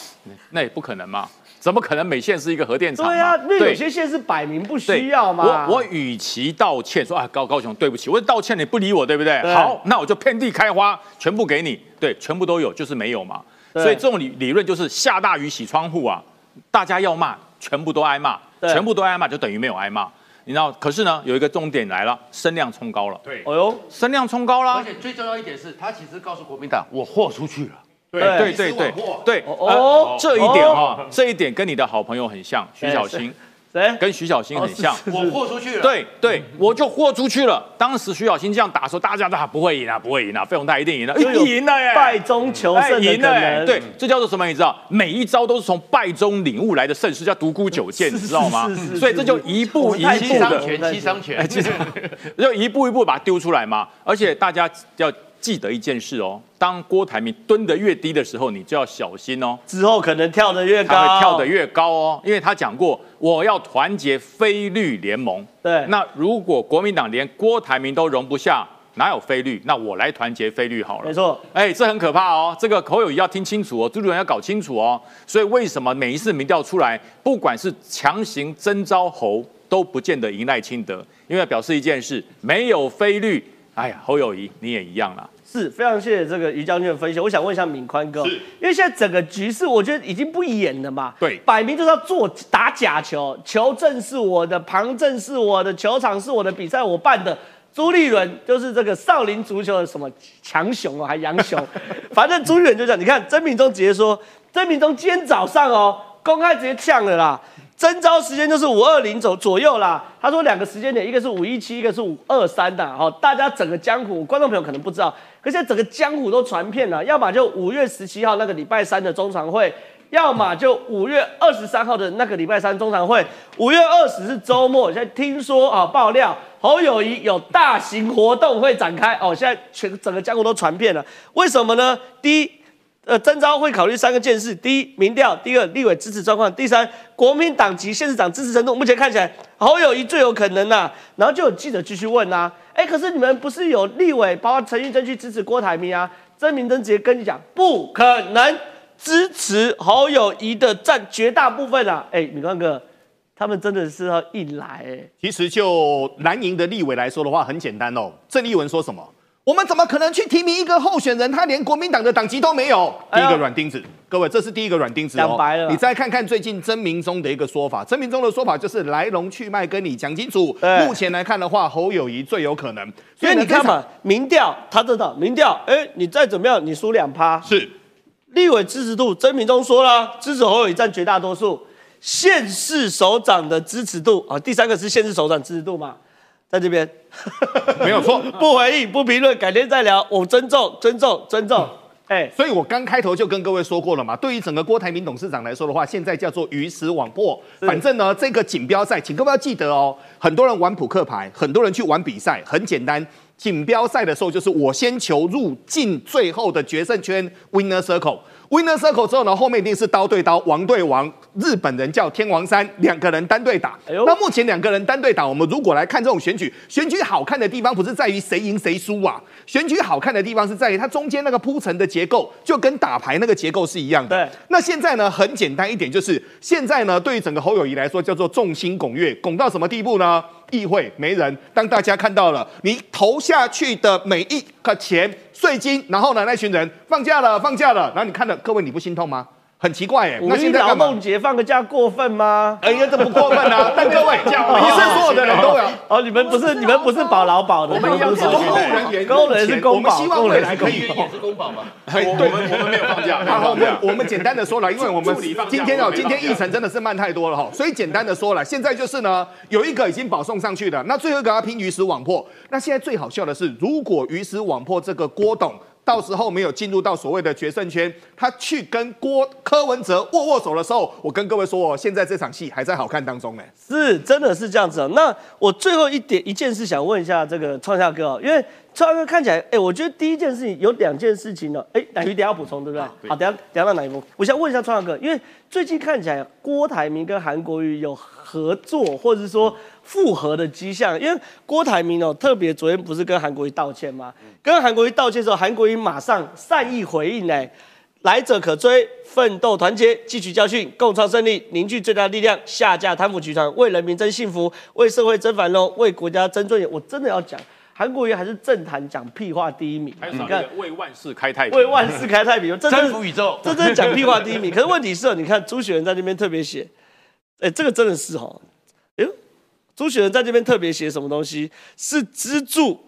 那也不可能嘛，怎么可能每县是一个核电厂嘛？对啊，那有些县是摆明不需要嘛。我我与其道歉说啊高高雄对不起，我道歉你不理我，对不对？对好，那我就遍地开花，全部给你，对，全部都有，就是没有嘛。所以这种理理论就是下大雨洗窗户啊，大家要骂，全部都挨骂，全部都挨骂就等于没有挨骂。你知道，可是呢，有一个重点来了，声量冲高了。对，哎呦，声量冲高了而。且最重要一点是，他其实告诉国民党，我豁出去了。对对对对对，哦呃这一点哦哈，这一点跟你的好朋友很像，徐小新，谁？跟徐小新很像。我豁出去了。，对对，我就豁出去了。当时徐小新这样打的时候，大家都啊不会赢啊，不会赢啊，费鸿泰一定赢了，赢了耶，败中求哎胜的赢了可能。耶对，这叫做什么？你知道，每一招都是从败中领悟来的胜势，叫独孤九剑，你知道吗？所以这就一步一步的七伤，拳，七伤拳。*laughs* *laughs* 就一步一步把它丢出来嘛。而且大家要记得一件事哦，当郭台铭蹲得越低的时候，你就要小心哦。之后可能跳得越高，他会跳得越高哦，因为他讲过我要团结非绿联盟。对那如果国民党连郭台铭都容不下，哪有非绿？那我来团结非绿好了。没错，哎，这很可怕哦，这个侯友谊要听清楚哦，朱主任要搞清楚哦。所以为什么每一次民调出来，不管是强行征召侯，都不见得赢赖清德，因为表示一件事，没有非绿，哎呀，侯友谊你也一样啦。是非常谢谢这个于将军的分析。我想问一下敏宽哥，因为现在整个局势，我觉得已经不演了嘛，对摆明就是要做打假球，球证是我的，旁证是我的，球场是我的，比赛我办的。朱立伦就是这个少林足球的什么强雄哦，还杨雄，反正朱立伦就讲，你看曾明忠直接说，曾明忠今天早上哦，公开直接呛了啦，征召时间就是五二零左左右啦。他说两个时间点，一个是五一七，一个是五二三的。哦，大家整个江湖观众朋友可能不知道，可现在整个江湖都传遍了，要么就五月十七号那个礼拜三的中常会。要么就五月二十三号的那个礼拜三中常会，五月二十是周末。现在听说啊，爆料侯友谊有大型活动会展开哦，现在全整个江湖都传遍了。为什么呢？第一，呃，征召会考虑三个件事：第一，民调；第二，立委支持状况；第三，国民党及县市长支持程度。目前看起来，侯友谊最有可能呐、然后就有记者继续问呐、哎，可是你们不是有立委，包括陈玉珍去支持郭台铭啊？曾明珍直接跟你讲，不可能支持侯友谊的占绝大部分啊！哎，米光哥，他们真的是要硬来。其实就蓝营的立委来说的话，很简单哦。郑丽文说什么？我们怎么可能去提名一个候选人？他连国民党的党籍都没有。第一个软钉子，各位，这是第一个软钉子哦。讲白了你再看看最近曾明忠的一个说法，曾明忠的说法就是来龙去脉跟你讲清楚。目前来看的话，侯友谊最有可能。所以你看嘛，民调他知道，民调，哎，你再怎么样，你输两趴，是立委支持度，曾明忠说了，支持侯友谊占绝大多数。县市首长的支持度啊，第三个是县市首长支持度嘛，在这边没有错。*laughs* 不回应不评论，改天再聊。我尊重尊重尊重。哎，所以我刚开头就跟各位说过了嘛，对于整个郭台铭董事长来说的话，现在叫做鱼死网破。反正呢，这个锦标赛，请各位要记得哦，很多人玩扑克牌，很多人去玩比赛，很简单。锦标赛的时候，就是我先求入进最后的决胜圈 （winner circle）。Winner Circle 之后呢，后面一定是刀对刀，王对王。日本人叫天王山，两个人单对打。哎那目前两个人单对打，我们如果来看这种选举，选举好看的地方不是在于谁赢谁输啊，选举好看的地方是在于它中间那个铺陈的结构，就跟打牌那个结构是一样的。对。那现在呢，很简单一点，就是现在呢，对于整个侯友谊来说，叫做众星拱月，拱到什么地步呢？议会没人，当大家看到了你投下去的每一个钱税金，然后呢，那群人放假了，放假了，然后你看了，各位你不心痛吗？很奇怪哎，五那一在干嘛动？节放个假过分吗？哎呀，这不过分啊！*laughs* 但各位，不是所有的人都有。哦，你们不是你们不是保劳保的，我们是公务人员，公务人是公保，我们希望可以是公保。是公保嘛？哎，对，我们我们没有放假，没有好，我们。我们简单的说了，因为我们今天哦，今天议程真的是慢太多了哈，所以简单的说了，现在就是呢，有一个已经保送上去的，那最后一个要拼鱼死网破。那现在最好笑的是，如果鱼死网破这个郭董。到时候没有进入到所谓的决胜圈，他去跟郭柯文哲握握手的时候，我跟各位说哦，现在这场戏还在好看当中呢。是，真的是这样子啊。那我最后一点一件事想问一下这个创夏哥啊，因为创夏哥看起来，哎，我觉得第一件事情有两件事情呢，哎，乃瑜等一下要补充对不对？好，等下等一下让乃瑜补。我想问一下创夏哥，因为最近看起来郭台铭跟韩国瑜有合作，或者是说复合的迹象，因为郭台铭哦，特别昨天不是跟韩国瑜道歉吗？跟韩国瑜道歉之后，韩国瑜马上善意回应呢。来者可追，奋斗团结，汲取教训，共创胜利，凝聚最大力量，下架贪腐集团，为人民争幸福，为社会争繁荣，为国家争尊严。我真的要讲，韩国瑜还是政坛讲屁话第一名。你看，为万事开太平，为万事开太平，这真征服宇宙，这真的讲屁话第一名。可是问题是哦，你看朱雪人在那边特别写，哎，这个真的是哈，哎呦，朱雪人在这边特别写什么东西？是资助，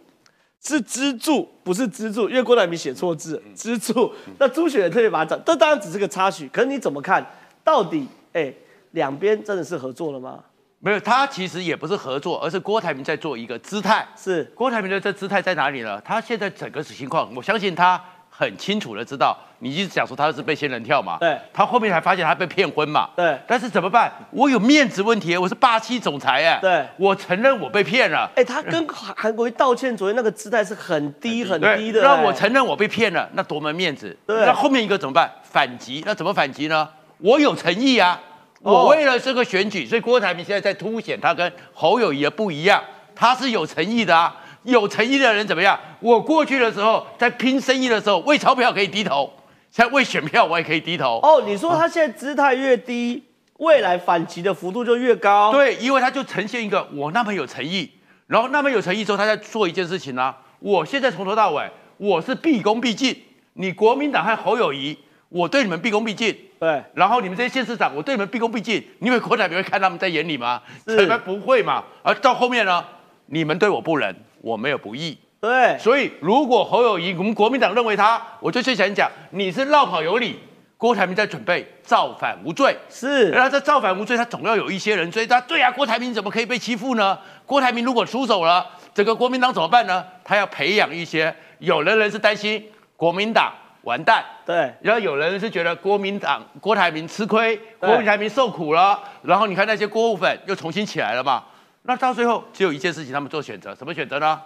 是资助，不是资助，因为郭台铭写错字，资助。那朱雪人特别把它讲，这当然只是个插曲。可是你怎么看？到底，哎，两边真的是合作了吗？没有，他其实也不是合作，而是郭台铭在做一个姿态。是郭台铭的这姿态在哪里呢？他现在整个情况，我相信他。很清楚的知道，你一直讲说他是被仙人跳嘛，对，他后面才发现他被骗婚嘛，对，但是怎么办？我有面子问题，我是霸气总裁哎，对，我承认我被骗了，哎，他跟韩国瑜道歉，昨天那个姿态是很低 *laughs* 很低的，让我承认我被骗了，那多么面子，对，那后面一个怎么办？反击，那怎么反击呢？我有诚意啊，我为了这个选举，所以郭台铭现在在凸显他跟侯友谊的不一样，他是有诚意的啊。有诚意的人怎么样？我过去的时候在拼生意的时候，为钞票可以低头，现在为选票我也可以低头。哦，你说他现在姿态越低，未来反击的幅度就越高。对，因为他就呈现一个我那么有诚意，然后那么有诚意之后，他在做一件事情呢。我现在从头到尾我是毕恭毕敬，你国民党和侯友谊，我对你们毕恭毕敬。对，然后你们这些县市长，我对你们毕恭毕敬。你以为国台会看他们在眼里吗？是，不会嘛。而到后面呢，你们对我不仁。我没有不义，对，所以如果侯友谊，我们国民党认为他，我就去想讲，你是绕跑有理，郭台铭在准备造反无罪，是，然后这造反无罪，他总要有一些人追他，对啊，郭台铭怎么可以被欺负呢？郭台铭如果出手了，整个国民党怎么办呢？他要培养一些，有的人是担心国民党完蛋，对，然后有人是觉得国民党郭台铭吃亏，郭台铭受苦了，然后你看那些郭务粉又重新起来了嘛。那到最后只有一件事情，他们做选择，什么选择呢？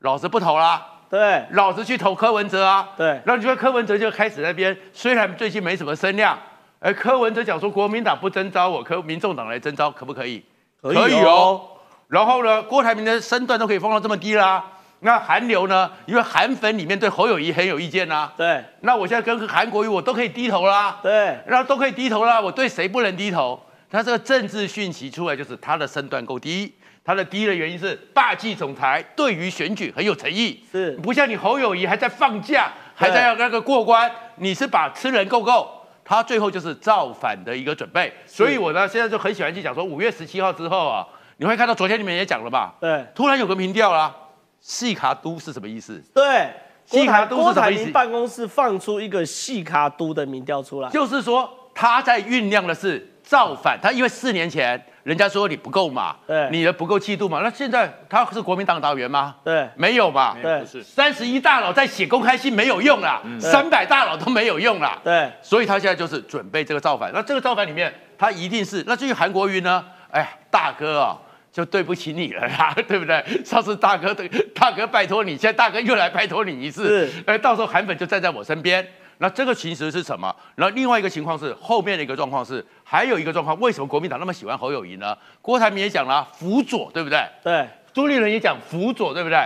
老子不投啦，对，老子去投柯文哲啊，对。然后你说柯文哲就开始那边，虽然最近没什么声量，而柯文哲讲说国民党不征召我，柯民众党来征召，可不可以？可以哦。然后呢，郭台铭的身段都可以放到这么低啦。那韩流呢？因为韩粉里面对侯友谊很有意见呐。对。那我现在跟韩国瑜我都可以低头啦。对。然后都可以低头啦，我对谁不能低头？他这个政治讯息出来，就是他的身段够低。他的第一的原因是霸气总裁对于选举很有诚意，是不像你侯友谊还在放假，还在要那个过关，你是把吃人够够，他最后就是造反的一个准备。所以我呢现在就很喜欢去讲说，五月十七号之后啊，你会看到昨天你们也讲了吧？对，突然有个民调啦，细卡都是什么意思？对，细卡都是什么意思？办公室放出一个细卡都的民调出来，就是说他在酝酿的是造反，他因为四年前。人家说你不够嘛，对，你的不够气度嘛。那现在他是国民党党员吗？对，没有嘛。对，是三十一大佬在写公开信没有用啦，三百大佬都没有用啦。对，所以他现在就是准备这个造反。那这个造反里面，他一定是那至于韩国瑜呢？哎，大哥啊，就对不起你了啦，*laughs* 对不对？上次大哥对大哥拜托你，现在大哥又来拜托你一次，哎，到时候韩粉就站在我身边。那这个其实是什么？然后另外一个情况是后面的一个状况是，还有一个状况，为什么国民党那么喜欢侯友谊呢？郭台铭也讲了辅佐，对不对？对。朱立伦也讲辅佐，对不对？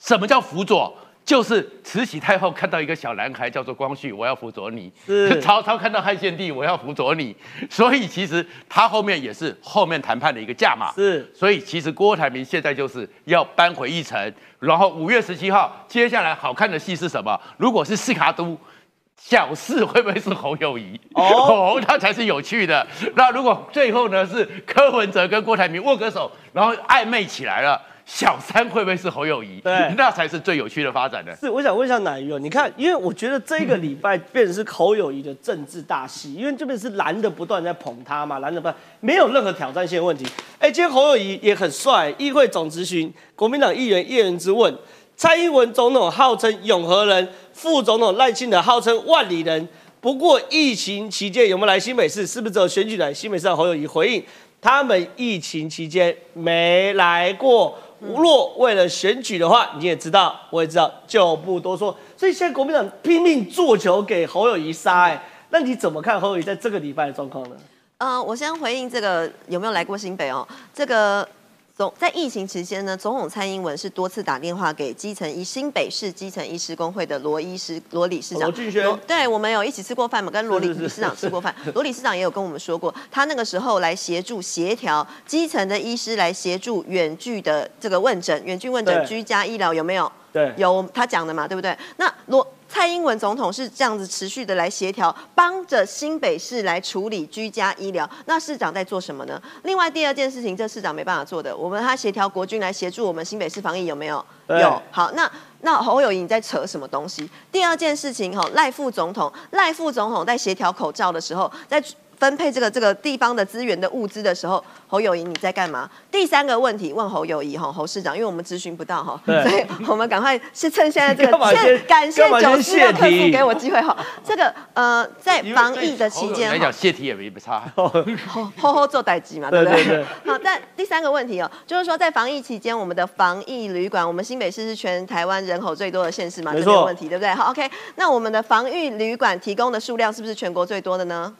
什么叫辅佐？就是慈禧太后看到一个小男孩叫做光绪，我要辅佐你；*laughs* 曹操看到汉献帝，我要辅佐你。所以其实他后面也是后面谈判的一个价码。是。所以其实郭台铭现在就是要扳回一城，然后五月十七号接下来好看的戏是什么？如果是四卡都。小四会不会是侯友谊？哦，那才是有趣的。那如果最后呢是柯文哲跟郭台铭握个手，然后暧昧起来了，小三会不会是侯友谊？对，那才是最有趣的发展呢。是，我想问一下奶鱼，你看，因为我觉得这个礼拜变成是侯友谊的政治大戏，*laughs* 因为这边是蓝的不断在捧他嘛，蓝的不没有任何挑战性问题。哎，今天侯友谊也很帅，议会总咨询，国民党议员叶人之问。蔡英文总统号称永和人，副总统赖清德号称万里人。不过疫情期间有没有来新北市？是不是只有选举来？新北市侯友谊回应，他们疫情期间没来过。若为了选举的话，你也知道，我也知道，就不多说。所以现在国民党拼命做球给侯友谊杀。哎，那你怎么看侯友谊在这个礼拜的状况呢？呃，我先回应这个有没有来过新北哦？这个。总在疫情期间呢，总统蔡英文是多次打电话给基层医新北市基层医师工会的罗医师罗理事长。罗俊轩，对我们有一起吃过饭嘛？跟罗理理事长吃过饭。罗理事长也有跟我们说过，他那个时候来协助协调基层的医师来协助远距的这个问诊，远距问诊居家医疗有没有？对，有他讲的嘛，对不对？那罗蔡英文总统是这样子持续的来协调，帮着新北市来处理居家医疗。那市长在做什么呢？另外第二件事情，这市长没办法做的，我们他协调国军来协助我们新北市防疫有没有？有。好，那那侯友谊在扯什么东西？第二件事情哈，赖副总统，赖副总统在协调口罩的时候，在。分配这个这个地方的资源的物资的时候，侯友谊你在干嘛？第三个问题问侯友谊哈，侯市长，因为我们咨询不到哈，所以我们赶快是趁现在这个，*laughs* 先感谢九四的客户给我机会哈。这个呃，在防疫的期间，来讲谢题也没不差，*laughs* 吼吼做代机嘛，对不对？好，但第三个问题哦，就是说在防疫期间，我们的防疫旅馆，我们新北市是全台湾人口最多的县市嘛，没错，问题对不对？好，OK，那我们的防疫旅馆提供的数量是不是全国最多的呢？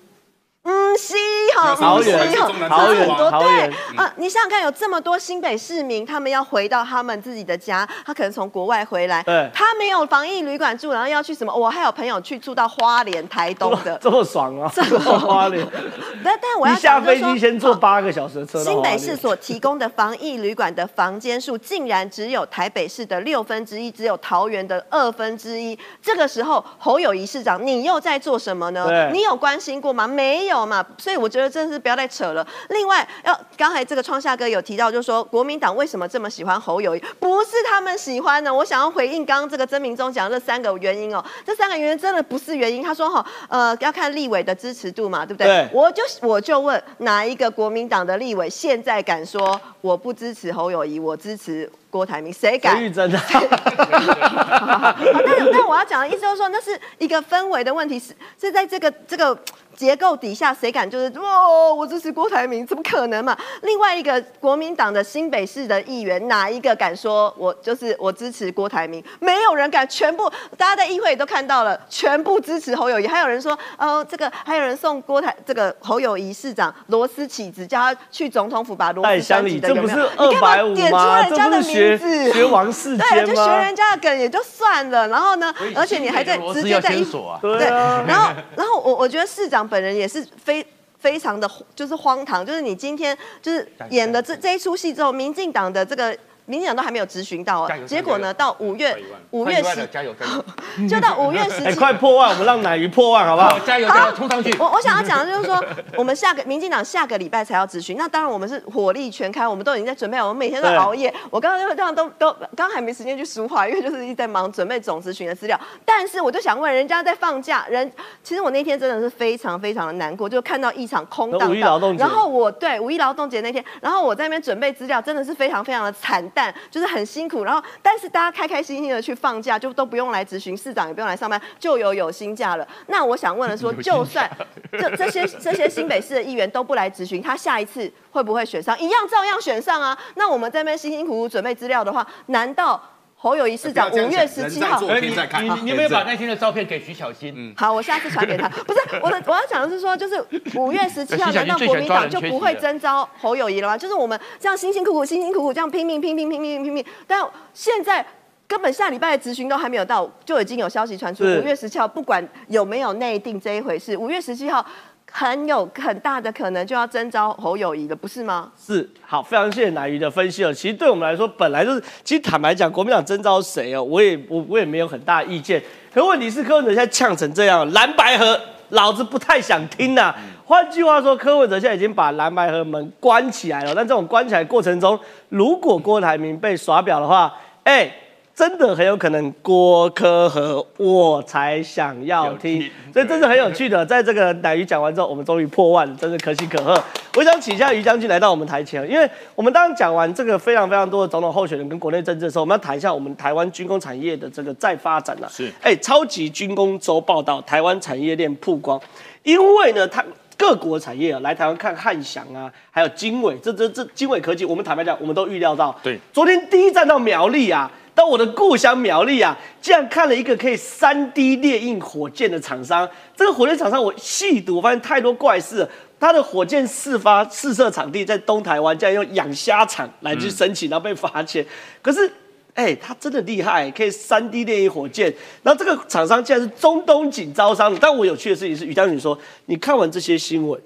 嗯，西哈，桃园，桃园，对啊，你想想看，有这么多新北市民，他们要回到他们自己的家，他可能从国外回来，对，他没有防疫旅馆住，然后要去什么？我还有朋友去住到花莲、台东的，这么爽啊！这么花莲，*laughs* 但但我要下飞机先坐八个小时的车。新北市所提供的防疫旅馆的房间数，竟然只有台北市的六分之一，只有桃园的二分之一。这个时候，侯友谊市长，你又在做什么呢？你有关心过吗？没有嘛，所以我觉得真的是不要再扯了。另外，要刚才这个创夏哥有提到，就是说国民党为什么这么喜欢侯友谊？不是他们喜欢的。我想要回应刚刚这个曾明忠讲这三个原因哦，这三个原因真的不是原因。他说哈，呃，要看立委的支持度嘛，对不对？对。我就我就问哪一个国民党的立委现在敢说我不支持侯友谊，我支持郭台铭？谁敢？玉珍啊。*laughs* *laughs* 但但我要讲的意思就是说，那是一个氛围的问题，是是在这个这个。结构底下谁敢就是哦，我支持郭台铭，怎么可能嘛？另外一个国民党的新北市的议员，哪一个敢说我就是我支持郭台铭？没有人敢，全部大家在议会都看到了，全部支持侯友谊。还有人说，哦，这个还有人送郭台这个侯友谊市长螺丝起子，叫他去总统府把螺丝升级的，有没有？你干嘛点出人家的名字？学王世坚对，就学人家的梗也就算了。然后呢，而且你还在直接在一所啊？对，然后然后我我觉得市长。本人也是非非常的，就是荒唐，就是你今天就是演了这这一出戏之后，民进党的这个。民进党都还没有执行到，结果呢，到五月五月十，加油加油，*laughs* 就到五月十七，快破万，我们让奶鱼破万好不好？加油加油，冲上去！我我想要讲的就是说，*laughs* 我们下个民进党下个礼拜才要执行，那当然我们是火力全开，我们都已经在准备，我们每天都熬夜。我刚刚这样都都，刚刚还没时间去梳化，因为就是一直在忙准备总咨询的资料。但是我就想问，人家在放假，人其实我那天真的是非常非常的难过，就看到一场空荡荡。然后我对五一劳动节那天，然后我在那边准备资料，真的是非常非常的惨淡，就是很辛。辛苦，然后但是大家开开心心的去放假，就都不用来执询，市长也不用来上班，就有有薪假了。那我想问的说，*laughs* 就算这这些这些新北市的议员都不来执询，他下一次会不会选上？一样照样选上啊。那我们这边辛辛苦苦准备资料的话，难道？侯友谊市长五月十七号，你你你没有把那天的照片给徐小新？嗯，好，我下次传给他。*laughs* 不是我的，我要讲的是说，就是五月十七号，难道国民党就不会征召侯友谊了吗？就是我们这样辛辛苦苦、辛辛苦苦这样拼命、拼命、拼命、拼命，但现在根本下礼拜的咨询都还没有到，就已经有消息传出，五月十七号不管有没有内定这一回事，五月十七号。很有很大的可能就要征召侯友谊的，不是吗？是，好，非常谢谢乃瑜的分析哦。其实对我们来说，本来就是，其实坦白讲，国民党征召谁哦，我也我我也没有很大意见。可问题是柯文哲现在呛成这样，蓝白河老子不太想听呐。换句话说，柯文哲现在已经把蓝白河门关起来了。但这种关起来过程中，如果郭台铭被耍表的话，哎。真的很有可能郭科和我才想要听，所以真是很有趣的。*laughs* 在这个奶鱼讲完之后，我们终于破万，真是可喜可贺。我想请一下于将军来到我们台前，因为我们刚讲完这个非常非常多的总统候选人跟国内政治的时候，我们要谈一下我们台湾军工产业的这个再发展了。是，哎，超级军工周报道台湾产业链曝光，因为呢，它各国产业啊来台湾看汉翔啊，还有经纬，这这这经纬科技，我们坦白讲，我们都预料到。对，昨天第一站到苗栗啊。到我的故乡苗栗啊，竟然看了一个可以三 D 列印火箭的厂商。这个火箭厂商我细读，发现太多怪事。他的火箭试发试射场地在东台湾，竟然用养虾场来去申请，然后被罚钱。可是，哎，他真的厉害，可以三 D 列印火箭。然后这个厂商竟然是中东锦招商。但我有趣的事情是，于将军说，你看完这些新闻。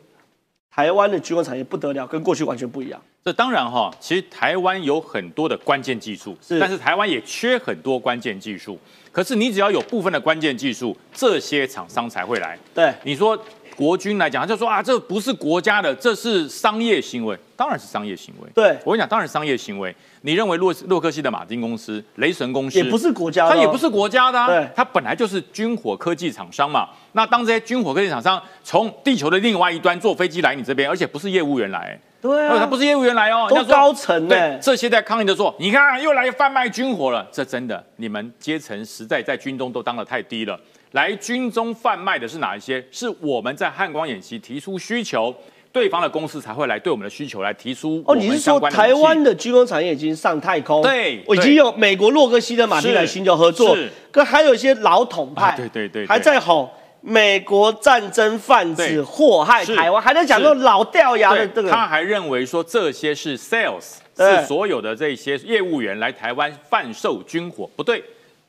台湾的军工产业不得了，跟过去完全不一样。这当然哈，其实台湾有很多的关键技术，是但是台湾也缺很多关键技术。可是你只要有部分的关键技术，这些厂商才会来。对，你说国军来讲，他就说啊，这不是国家的，这是商业行为，当然是商业行为。对我跟你讲，当然商业行为。你认为洛洛克希的马丁公司、雷神公司也不是国家的哦它也不是国家的、啊，对它本来就是军火科技厂商嘛。那当这些军火科技厂商从地球的另外一端坐飞机来你这边，而且不是业务员来。对啊，他不是业务员来哦，都高层呢？对，这些在抗议的说，你看又来贩卖军火了，这真的，你们阶层实在在军中都当得太低了。来军中贩卖的是哪一些？是我们在汉光演习提出需求，对方的公司才会来对我们的需求来提出哦，你是说台湾的军工产业已经上太空？对我已经有美国洛克希德马丁来寻求合作是，跟还有一些老统派，啊对对对对。还在吼美国战争贩子对祸害台湾，还在讲这种老掉牙的这个。他还认为说这些是 sales，是所有的这些业务员来台湾贩售军火，不对。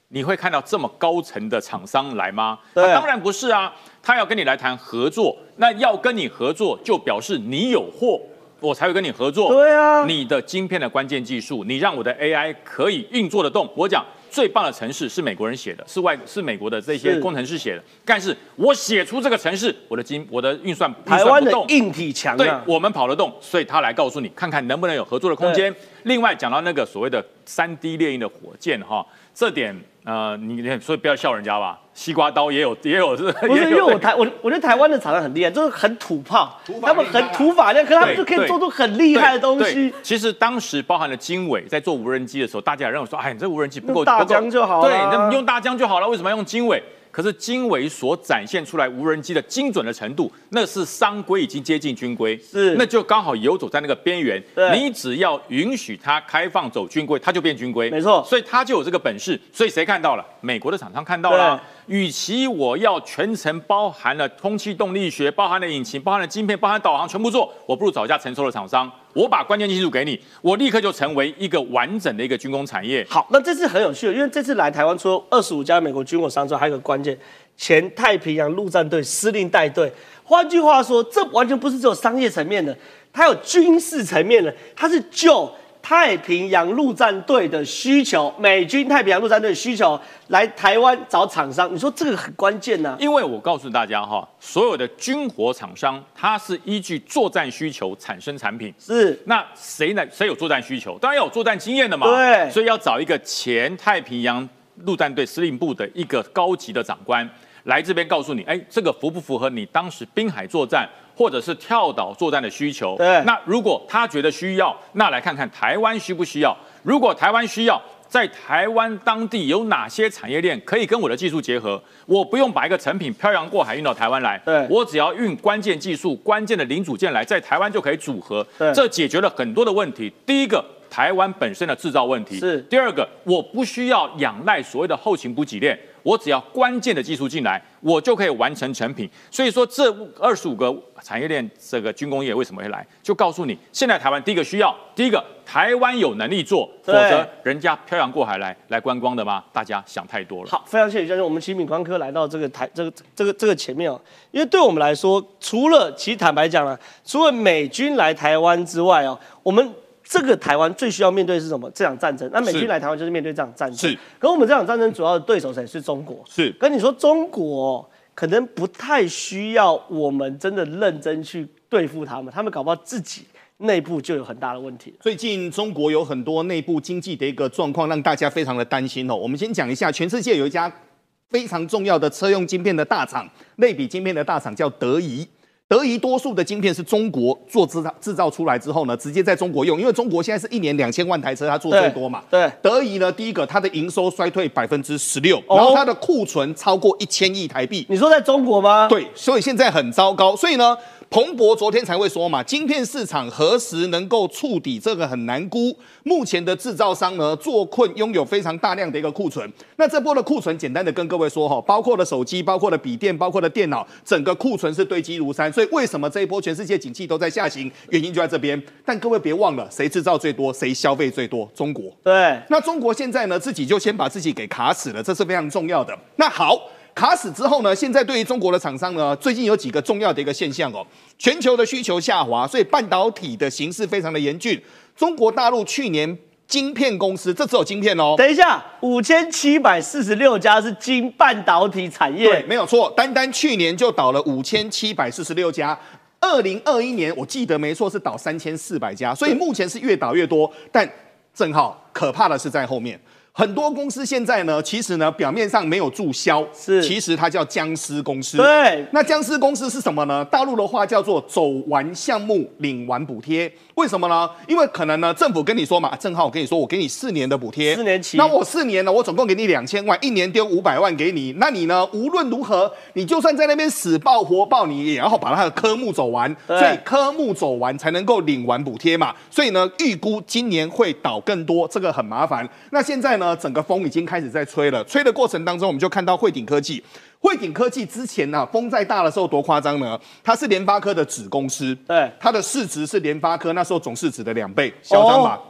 你会看到这么高层的厂商来吗？对他当然不是啊，他要跟你来谈合作，那要跟你合作就表示你有货，我才会跟你合作。对啊你的晶片的关键技术，你让我的 AI 可以运作得动。我讲最棒的城市是美国人写的，是外是美国的这些工程师写的，但是我写出这个城市，我的经我的运算运台湾的算不动。硬体强对啊，我们跑得动，所以他来告诉你，看看能不能有合作的空间。另外讲到那个所谓的三 D 猎鹰的火箭哈，这点呃，你你所以不要笑人家吧，西瓜刀也有 *laughs* 也有是，不是因为我台我我觉得台湾的厂商很厉害，就是很土炮，他们很土法炼钢，可是他们就可以做出很厉害的东西。其实当时包含了经纬在做无人机的时候，大家也认为说，哎，你这无人机不够大疆就好了对，那你用大疆就好了，为什么要用经纬？可是经纬所展现出来无人机的精准的程度，那是商规已经接近军规，是那就刚好游走在那个边缘。你只要允许它开放走军规，它就变军规，没错所以它就有这个本事。所以谁看到了？美国的厂商看到了。与其我要全程包含了空气动力学、包含了引擎、包含了晶片、包含导航全部做，我不如找一家成熟的厂商，我把关键技术给你，我立刻就成为一个完整的一个军工产业。好，那这次很有趣，因为这次来台湾除了二十五家美国军火商之外，还有一个关键，前太平洋陆战队司令带队。换句话说，这完全不是只有商业层面的，它有军事层面的，它是就太平洋陆战队的需求，美军太平洋陆战队的需求来台湾找厂商。你说这个很关键呐、因为我告诉大家哈，所有的军火厂商，它是依据作战需求产生产品。是那谁呢？谁有作战需求？当然要有作战经验的嘛。对所以要找一个前太平洋陆战队司令部的一个高级的长官来这边告诉你，哎，这个符不符合你当时滨海作战或者是跳岛作战的需求？对那如果他觉得需要，那来看看台湾需不需要？如果台湾需要，在台湾当地有哪些产业链可以跟我的技术结合？我不用把一个成品漂洋过海运到台湾来，对我只要运关键技术、关键的零组件来，在台湾就可以组合对，这解决了很多的问题。第一个。台湾本身的制造问题是第二个，我不需要仰赖所谓的后勤补给链，我只要关键的技术进来，我就可以完成成品。所以说，这二十五个产业链这个军工业为什么会来？就告诉你，现在台湾第一个需要，第一个台湾有能力做，否则人家漂洋过海来来观光的吗？大家想太多了。好，非常谢谢将军。我们请敏光科来到这个台这个这个这个前面哦，因为对我们来说，除了其实坦白讲了，除了美军来台湾之外哦，我们这个台湾最需要面对的是什么？这场战争。那美军是来台湾就是面对这场战争。是。可我们这场战争主要的对手谁是中国？是跟你说，中国可能不太需要我们真的认真去对付他们，他们搞不好自己内部就有很大的问题。最近中国有很多内部经济的一个状况，让大家非常的担心哦。我们先讲一下，全世界有一家非常重要的车用晶片的大厂，类比晶片的大厂叫德仪。德仪多数的晶片是中国做制造制造出来之后呢，直接在中国用，因为中国现在是一年两千万台车，它做最多嘛。对对德仪呢，第一个它的营收衰退百分之十六，哦然后它的库存超过一千亿台币。你说在中国吗？对，所以现在很糟糕。所以呢，彭博昨天才会说嘛，晶片市场何时能够触底，这个很难估。目前的制造商呢，做困拥有非常大量的一个库存。那这波的库存，简单的跟各位说哈，包括了手机，包括了笔电，包括了电脑，整个库存是堆积如山。所以为什么这一波全世界景气都在下行？原因就在这边。但各位别忘了，谁制造最多，谁消费最多？中国。对，那中国现在呢，自己就先把自己给卡死了，这是非常重要的。那好，卡死之后呢，现在对于中国的厂商呢，最近有几个重要的一个现象哦，全球的需求下滑，所以半导体的形势非常的严峻。中国大陆去年晶片公司，这只有晶片哦。等一下，五千七百四十六家是晶半导体产业，对，没有错，单单去年就倒了五千七百四十六家。二零二一年，我记得没错是倒三千四百家，所以目前是越倒越多。但正好可怕的是在后面。很多公司现在呢，其实呢表面上没有注销，是其实它叫僵尸公司。对，那僵尸公司是什么呢？大陆的话叫做走完项目领完补贴。为什么呢？因为可能呢政府跟你说嘛，正好我跟你说，我给你四年的补贴，四年期。那我四年呢，我总共给你两千万，一年丢五百万给你。那你呢，无论如何，你就算在那边死报活报，你也要把它的科目走完。所以科目走完才能够领完补贴嘛。所以呢，预估今年会倒更多，这个很麻烦。那现在呢？呃，整个风已经开始在吹了。吹的过程当中，我们就看到汇顶科技。汇鼎科技之前呢，风再大的时候多夸张呢？它是联发科的子公司，对，它的市值是联发科那时候总市值的两倍，嚣张吧？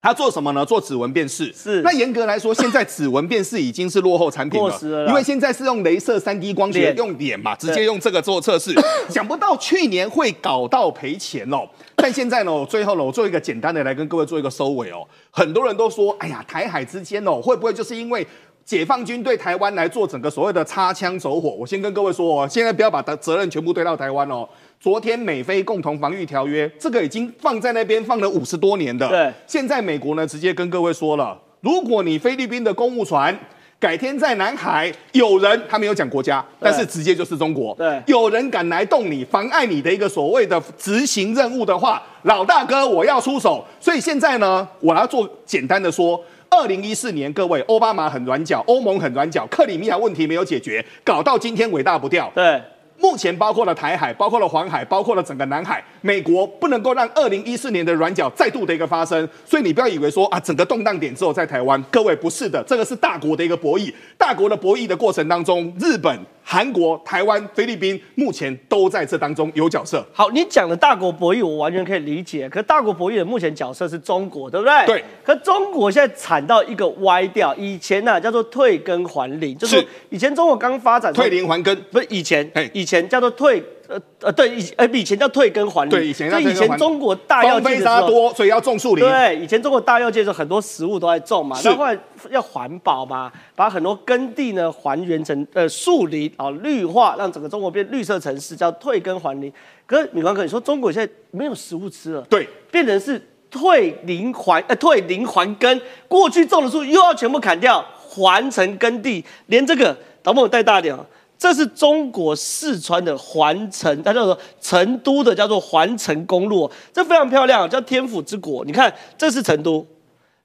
它做什么呢？做指纹辨识。是。那严格来说，现在指纹辨识已经是落后产品了，因为现在是用镭射三 D 光学，用脸嘛，直接用这个做测试。*laughs* 想不到去年会搞到赔钱哦。但现在呢，我最后呢，我做一个简单的来跟各位做一个收尾哦。很多人都说，哎呀，台海之间哦，会不会就是因为解放军对台湾来做整个所谓的擦枪走火？我先跟各位说哦，现在不要把责责任全部堆到台湾哦。昨天美菲共同防御条约，这个已经放在那边放了五十多年的。对。现在美国呢，直接跟各位说了，如果你菲律宾的公务船。改天在南海有人，他没有讲国家，但是直接就是中国。对，有人敢来动你，妨碍你的一个所谓的执行任务的话，老大哥我要出手。所以现在呢，我要做简单的说，二零一四年各位，奥巴马很软脚，欧盟很软脚，克里米亚问题没有解决，搞到今天伟大不掉。对。目前包括了台海，包括了黄海，包括了整个南海，美国不能够让二零一四年的软脚再度的一个发生，所以你不要以为说啊，整个动荡点只有在台湾，各位不是的，这个是大国的一个博弈，大国的博弈的过程当中，日本。韩国、台湾、菲律宾目前都在这当中有角色。好，你讲的大国博弈，我完全可以理解。可大国博弈的目前角色是中国，对不对？对。可中国现在惨到一个歪掉，以前呢叫做退耕还林，就是以前中国刚发展退林还耕，不是以前，以前叫做退。呃呃，对以呃以前叫退耕还林，对以前就以前中国大药界的时候多，所以要种树林。对，以前中国大药界的时候很多食物都在种嘛，然后要环保嘛，把很多耕地呢还原成呃树林啊绿化，让整个中国变绿色城市，叫退耕还林。可是米光哥，你说中国现在没有食物吃了，对，变成是退林还呃退林还耕，过去种的树又要全部砍掉，还成耕地，连这个导播带大点啊。这是中国四川的环城，它叫做成都的叫做环城公路，这非常漂亮，叫天府之国。你看，这是成都，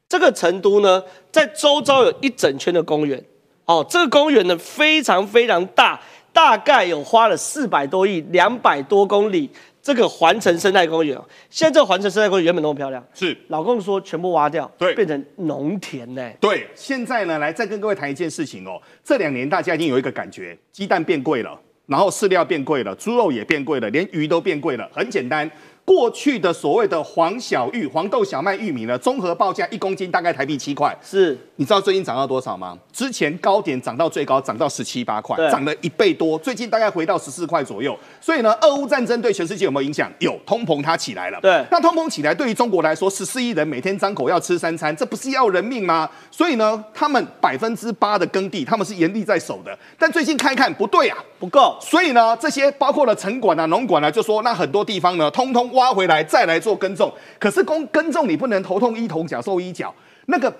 这个成都呢，在周遭有一整圈的公园，哦，这个公园呢非常非常大，大概有花了四百多亿，两百多公里。这个环城生态公园哦，现在这个环城生态公园原本那么漂亮，是老公说全部挖掉，对，变成农田呢。对，现在呢，来再跟各位谈一件事情哦。这两年大家已经有一个感觉，鸡蛋变贵了，然后饲料变贵了，猪肉也变贵了，连鱼都变贵了。很简单。过去的所谓的黄小玉、黄豆、小麦、玉米呢，综合报价一公斤大概台币七块。是，你知道最近涨到多少吗？之前高点涨到最高涨到十七八块，涨了一倍多。最近大概回到十四块左右。所以呢，俄乌战争对全世界有没有影响？有，通膨它起来了。对，那通膨起来，对于中国来说，十四亿人每天张口要吃三餐，这不是要人命吗？所以呢，他们百分之八的耕地，他们是严厉在守的。但最近看一看，不对啊，不够。所以呢，这些包括了城管啊、农管啊，就说那很多地方呢，通通挖回来再来。做耕种，可是耕耕种你不能头痛医头，脚受医脚。那个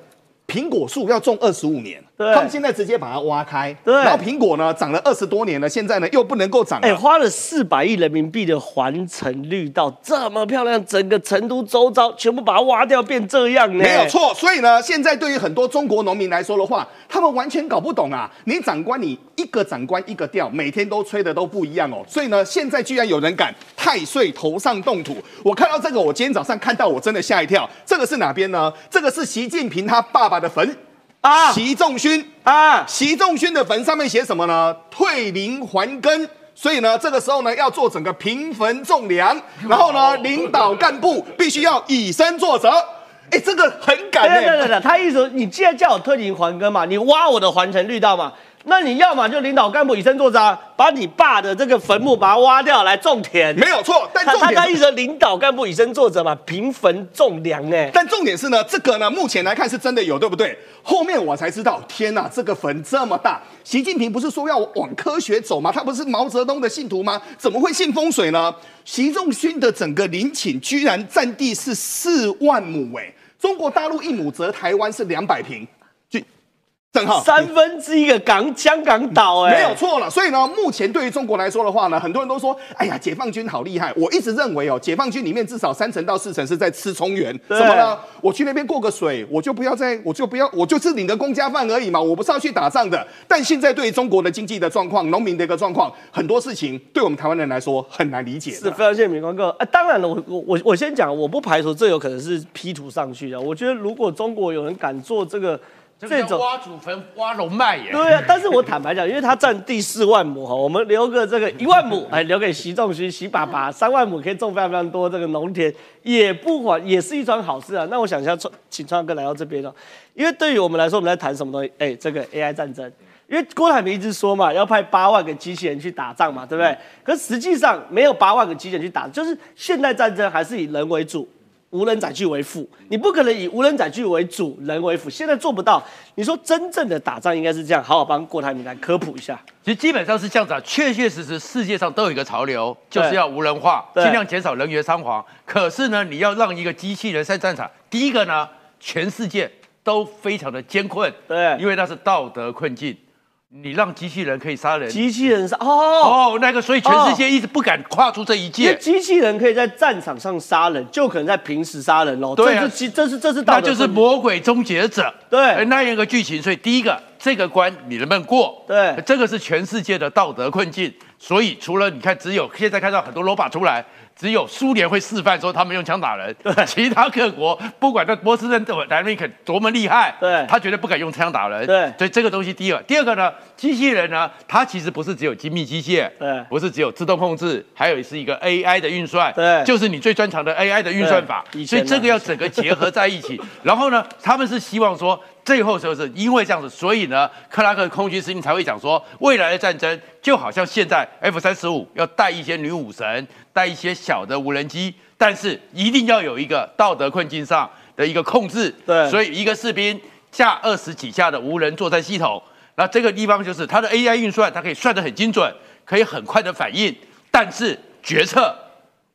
苹果树要种二十五年。他们现在直接把它挖开，对，然后苹果呢长了二十多年了，现在呢又不能够长。哎，花了四百亿人民币的环城绿道这么漂亮，整个成都周遭全部把它挖掉变这样呢？没有错，所以呢，现在对于很多中国农民来说的话，他们完全搞不懂啊。你长官你一个长官一个调，每天都吹的都不一样哦。所以呢，现在居然有人敢太岁头上动土，我看到这个，我今天早上看到我真的吓一跳。这个是哪边呢？这个是习近平他爸爸的坟。啊，习仲勋啊，习仲勋的坟上面写什么呢？退林还耕，所以呢，这个时候呢，要做整个平坟种粮，然后呢，领导干部必须要以身作则。哎，这个很感人。对对对，他意思，你既然叫我退林还耕嘛，你挖我的环城绿道嘛。那你要么就领导干部以身作则，把你爸的这个坟墓把它挖掉来种田，没有错。但他他重点他意思领导干部以身作则嘛，平坟种粮哎。但重点是呢，这个呢，目前来看是真的有，对不对？后面我才知道，天哪，这个坟这么大，习近平不是说要往科学走吗？他不是毛泽东的信徒吗？怎么会信风水呢？习仲勋的整个陵寝居然占地是四万亩，哎，中国大陆一亩则台湾是两百平，就正好三分之一个港香港岛哎，没有错了。所以呢，目前对于中国来说的话呢，很多人都说，哎呀，解放军好厉害。我一直认为哦，解放军里面至少三成到四成是在吃葱圆。对什么呢？我去那边过个水，我就不要再，我就不要，我就是领个公家饭而已嘛，我不是要去打仗的。但现在对于中国的经济的状况、农民的一个状况，很多事情对我们台湾人来说很难理解。是非常谢谢敏光哥。啊，当然了，我我我我先讲，我不排除这有可能是 P 图上去的。我觉得如果中国有人敢做这个这种。挖祖坟、挖龙脉耶。对啊，但是我坦白讲，因为它占地四万亩哈，我们留个这个 *laughs* 一万亩，哎，留给习仲勋、习爸爸，三万亩可以种非常非常多这个农田，也不管，也是一桩好事啊。那我想一下，请川哥来到这边了，因为对于我们来说，我们在谈什么东西？哎，这个 AI 战争，因为郭台铭一直说嘛，要派八万个机器人去打仗嘛，对不对？可实际上没有八万个机器人去打，就是现代战争还是以人为主。无人载具为辅，你不可能以无人载具为主，人为辅。现在做不到。你说真正的打仗应该是这样，好好帮郭台铭来科普一下。其实基本上是这样子啊，确确实实世界上都有一个潮流，就是要无人化，对尽量减少人员伤亡。可是呢，你要让一个机器人上战场，第一个呢，全世界都非常的艰困，对因为那是道德困境。你让机器人可以杀人，机器人杀哦，哦，那个，所以全世界一直不敢跨出这一因为界。机器人可以在战场上杀人，就可能在平时杀人喽。对啊这是其这是这是大那就是魔鬼终结者，对呃那样一个剧情。所以第一个，这个关你能不能过？对这个是全世界的道德困境。所以除了你看，只有现在看到很多 robot 出来，只有苏联会示范说他们用枪打人，其他各国不管在波斯人、莱瑞肯多么厉害，对他绝对不敢用枪打人。对所以这个东西第二，第二个呢，机器人呢，它其实不是只有精密机械，对不是只有自动控制，还有是一个 AI 的运算，对就是你最专长的 AI 的运算法。所以这个要整个结合在一起。*laughs* 然后呢，他们是希望说，最后就是因为这样子，所以呢，克拉克空军司令才会讲说，未来的战争就好像现在 F 三十五要带一些女武神，带一些小的无人机，但是一定要有一个道德困境上的一个控制。对所以一个士兵架二十几架的无人作战系统，那这个地方就是它的 AI 运算，它可以算得很精准，可以很快的反应，但是决策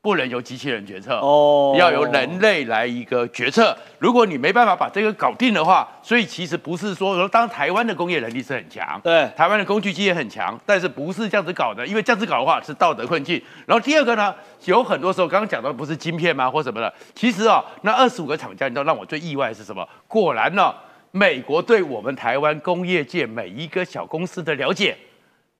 不能由机器人决策哦要由人类来一个决策。如果你没办法把这个搞定的话，所以其实不是说说，当台湾的工业能力是很强，对台湾的工具机也很强，但是不是这样子搞的，因为这样子搞的话是道德困境。然后第二个呢，有很多时候刚刚讲到不是晶片吗或什么的，其实啊、那二十五个厂家，你知道让我最意外的是什么？果然呢、美国对我们台湾工业界每一个小公司的了解，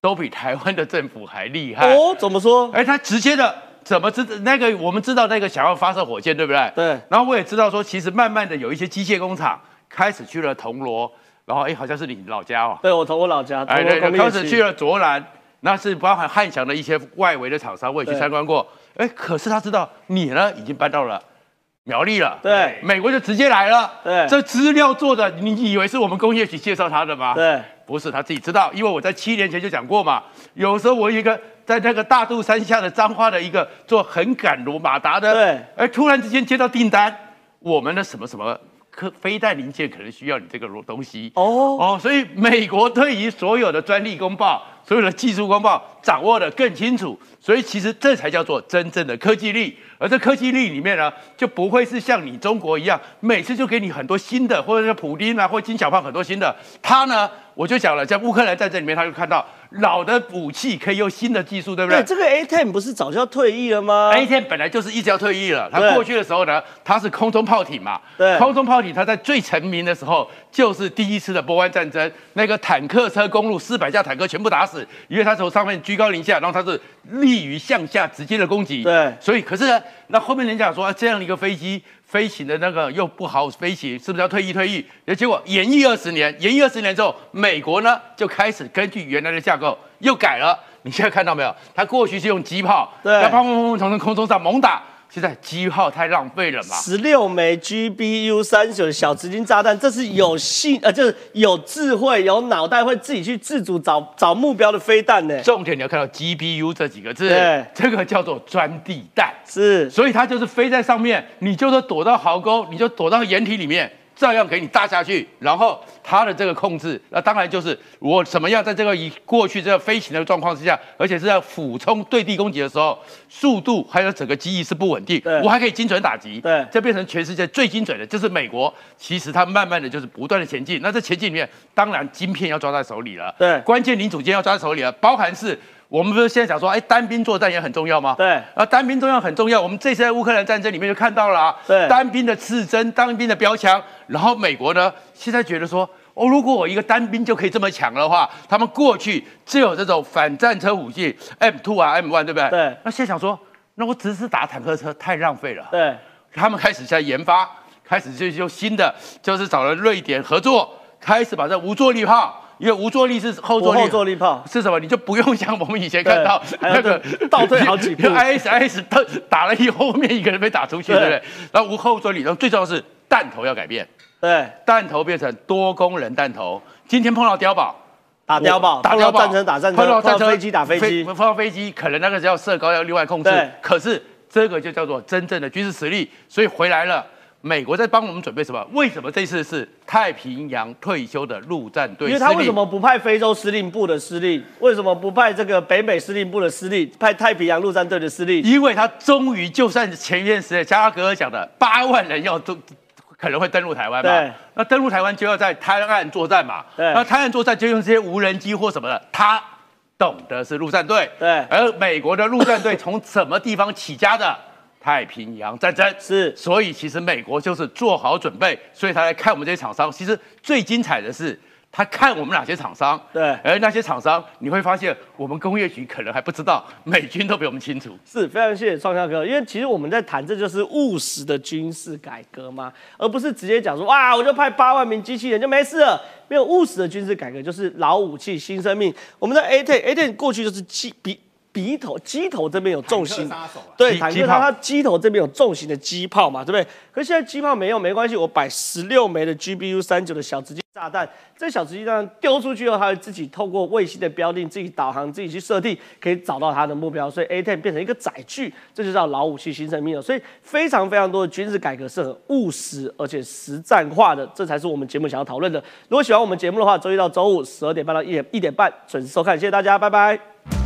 都比台湾的政府还厉害。哦，怎么说？哎，他直接的怎么知那个我们知道那个想要发射火箭，对不对？对然后我也知道说，其实慢慢的有一些机械工厂开始去了铜锣，然后哎，好像是你老家哦，对我从我老家，哎，从对，开始去了卓兰，那是包含汉翔的一些外围的厂商，我也去对参观过。哎，可是他知道你呢已经搬到了。苗栗了，对美国就直接来了，对这资料做的，你以为是我们工业局介绍他的吗？对，不是他自己知道，因为我在七年前就讲过嘛。有时候我一个在那个大肚山下的彰化的一个做横杆罗马达的，对哎，突然之间接到订单，我们的什么什么科飞弹零件可能需要你这个东西哦哦，所以美国对于所有的专利公报、所有的技术公报掌握的更清楚，所以其实这才叫做真正的科技力。而这科技力里面呢，就不会是像你中国一样，每次就给你很多新的，或者是普丁啊，或金小胖很多新的。他呢，我就讲了，在乌克兰战争里面，他就看到老的武器可以用新的技术，对不对对，？这个 A ten 不是早就要退役了吗？A 天本来就是一直要退役了，他对过去的时候呢，他是空中炮艇嘛，对空中炮艇他在最成名的时候，就是第一次的波湾战争，那个坦克车公路四百架坦克全部打死，因为他从上面居高临下，然后他是利于向下直接的攻击，对所以可是呢，那后面人讲说、啊、这样的一个飞机飞行的那个又不好飞行，是不是要退役退役？结果延役二十年，延役二十年之后，美国呢就开始根据原来的架构又改了。你现在看到没有？他过去是用机炮，对要砰砰砰砰从空中上猛打，现在机号太浪费了嘛？十六枚 GBU 三九的小直径炸弹，这是有性呃，就是有智慧、有脑袋，会自己去自主找找目标的飞弹呢。重点你要看到 GBU 这几个字，这个叫做钻地弹，是，所以它就是飞在上面，你就是躲到壕沟，你就躲到掩体里面。照样给你搭下去，然后它的这个控制，那当然就是我怎么样在这个以过去这个飞行的状况之下，而且是在俯冲对地攻击的时候，速度还有整个机翼是不稳定，我还可以精准打击，对，这变成全世界最精准的，就是美国。其实它慢慢的就是不断的前进，那这前进里面，当然晶片要抓在手里了，对，关键零组件要抓在手里了，包含是。我们不是现在讲说，哎，单兵作战也很重要吗？对，啊，单兵重要很重要。我们这次在乌克兰战争里面就看到了，对，单兵的刺针，单兵的标枪。然后美国呢，现在觉得说，哦，如果我一个单兵就可以这么强的话，他们过去只有这种反战车武器 M two 啊 M one，对不对？对。那现在想说，那我只是打坦克车太浪费了。对。他们开始在研发，开始就用新的，就是找了瑞典合作，开始把这无坐力炮。因为无坐力是后坐力，后坐力炮是什么？你就不用像我们以前看到那个倒退好几步，ISIS 他打了以后，后 *laughs* 面一个人被打出去，对不对？然后无后坐力，然后最重要是弹头要改变，对，弹头变成多功能弹头。今天碰到碉堡，打碉堡，打碉堡，战车打战车，碰到飞机打飞机，碰到飞机可能那个要射高要另外控制，可是这个就叫做真正的军事实力，所以回来了。美国在帮我们准备什么？为什么这次是太平洋退休的陆战队？因为他为什么不派非洲司令部的司令？为什么不派这个北美司令部的司令？派太平洋陆战队的司令？因为他终于就算前一段时间加拉格尔讲的八万人要都可能会登陆台湾嘛？那登陆台湾就要在滩岸作战嘛？那滩岸作战就用这些无人机或什么的，他懂得是陆战队。对，而美国的陆战队从什么地方起家的？太平洋战争是，所以其实美国就是做好准备，所以他来看我们这些厂商。其实最精彩的是，他看我们哪些厂商，对，而那些厂商你会发现，我们工业局可能还不知道，美军都比我们清楚。是非常谢谢创夏哥，因为其实我们在谈这就是务实的军事改革嘛，而不是直接讲说哇，我就派八万名机器人就没事了。没有务实的军事改革就是老武器新生命。我们的 A ten A ten 过去就是机比。鼻头机头这边有重型，对，坦克它它机头这边有重型的机炮嘛，对不对？可是现在机炮没用，没关系，我摆十六枚的 GBU 三九的小直径炸弹，这小直径炸弹丢出去后，它会自己透过卫星的标定，自己导航，自己去设定，可以找到它的目标，所以 A ten 变成一个载具，这就叫老武器新生命了。所以非常非常多的军事改革是很务实而且实战化的，这才是我们节目想要讨论的。如果喜欢我们节目的话，周一到周五十二点半到一点一点半准时收看，谢谢大家，拜拜。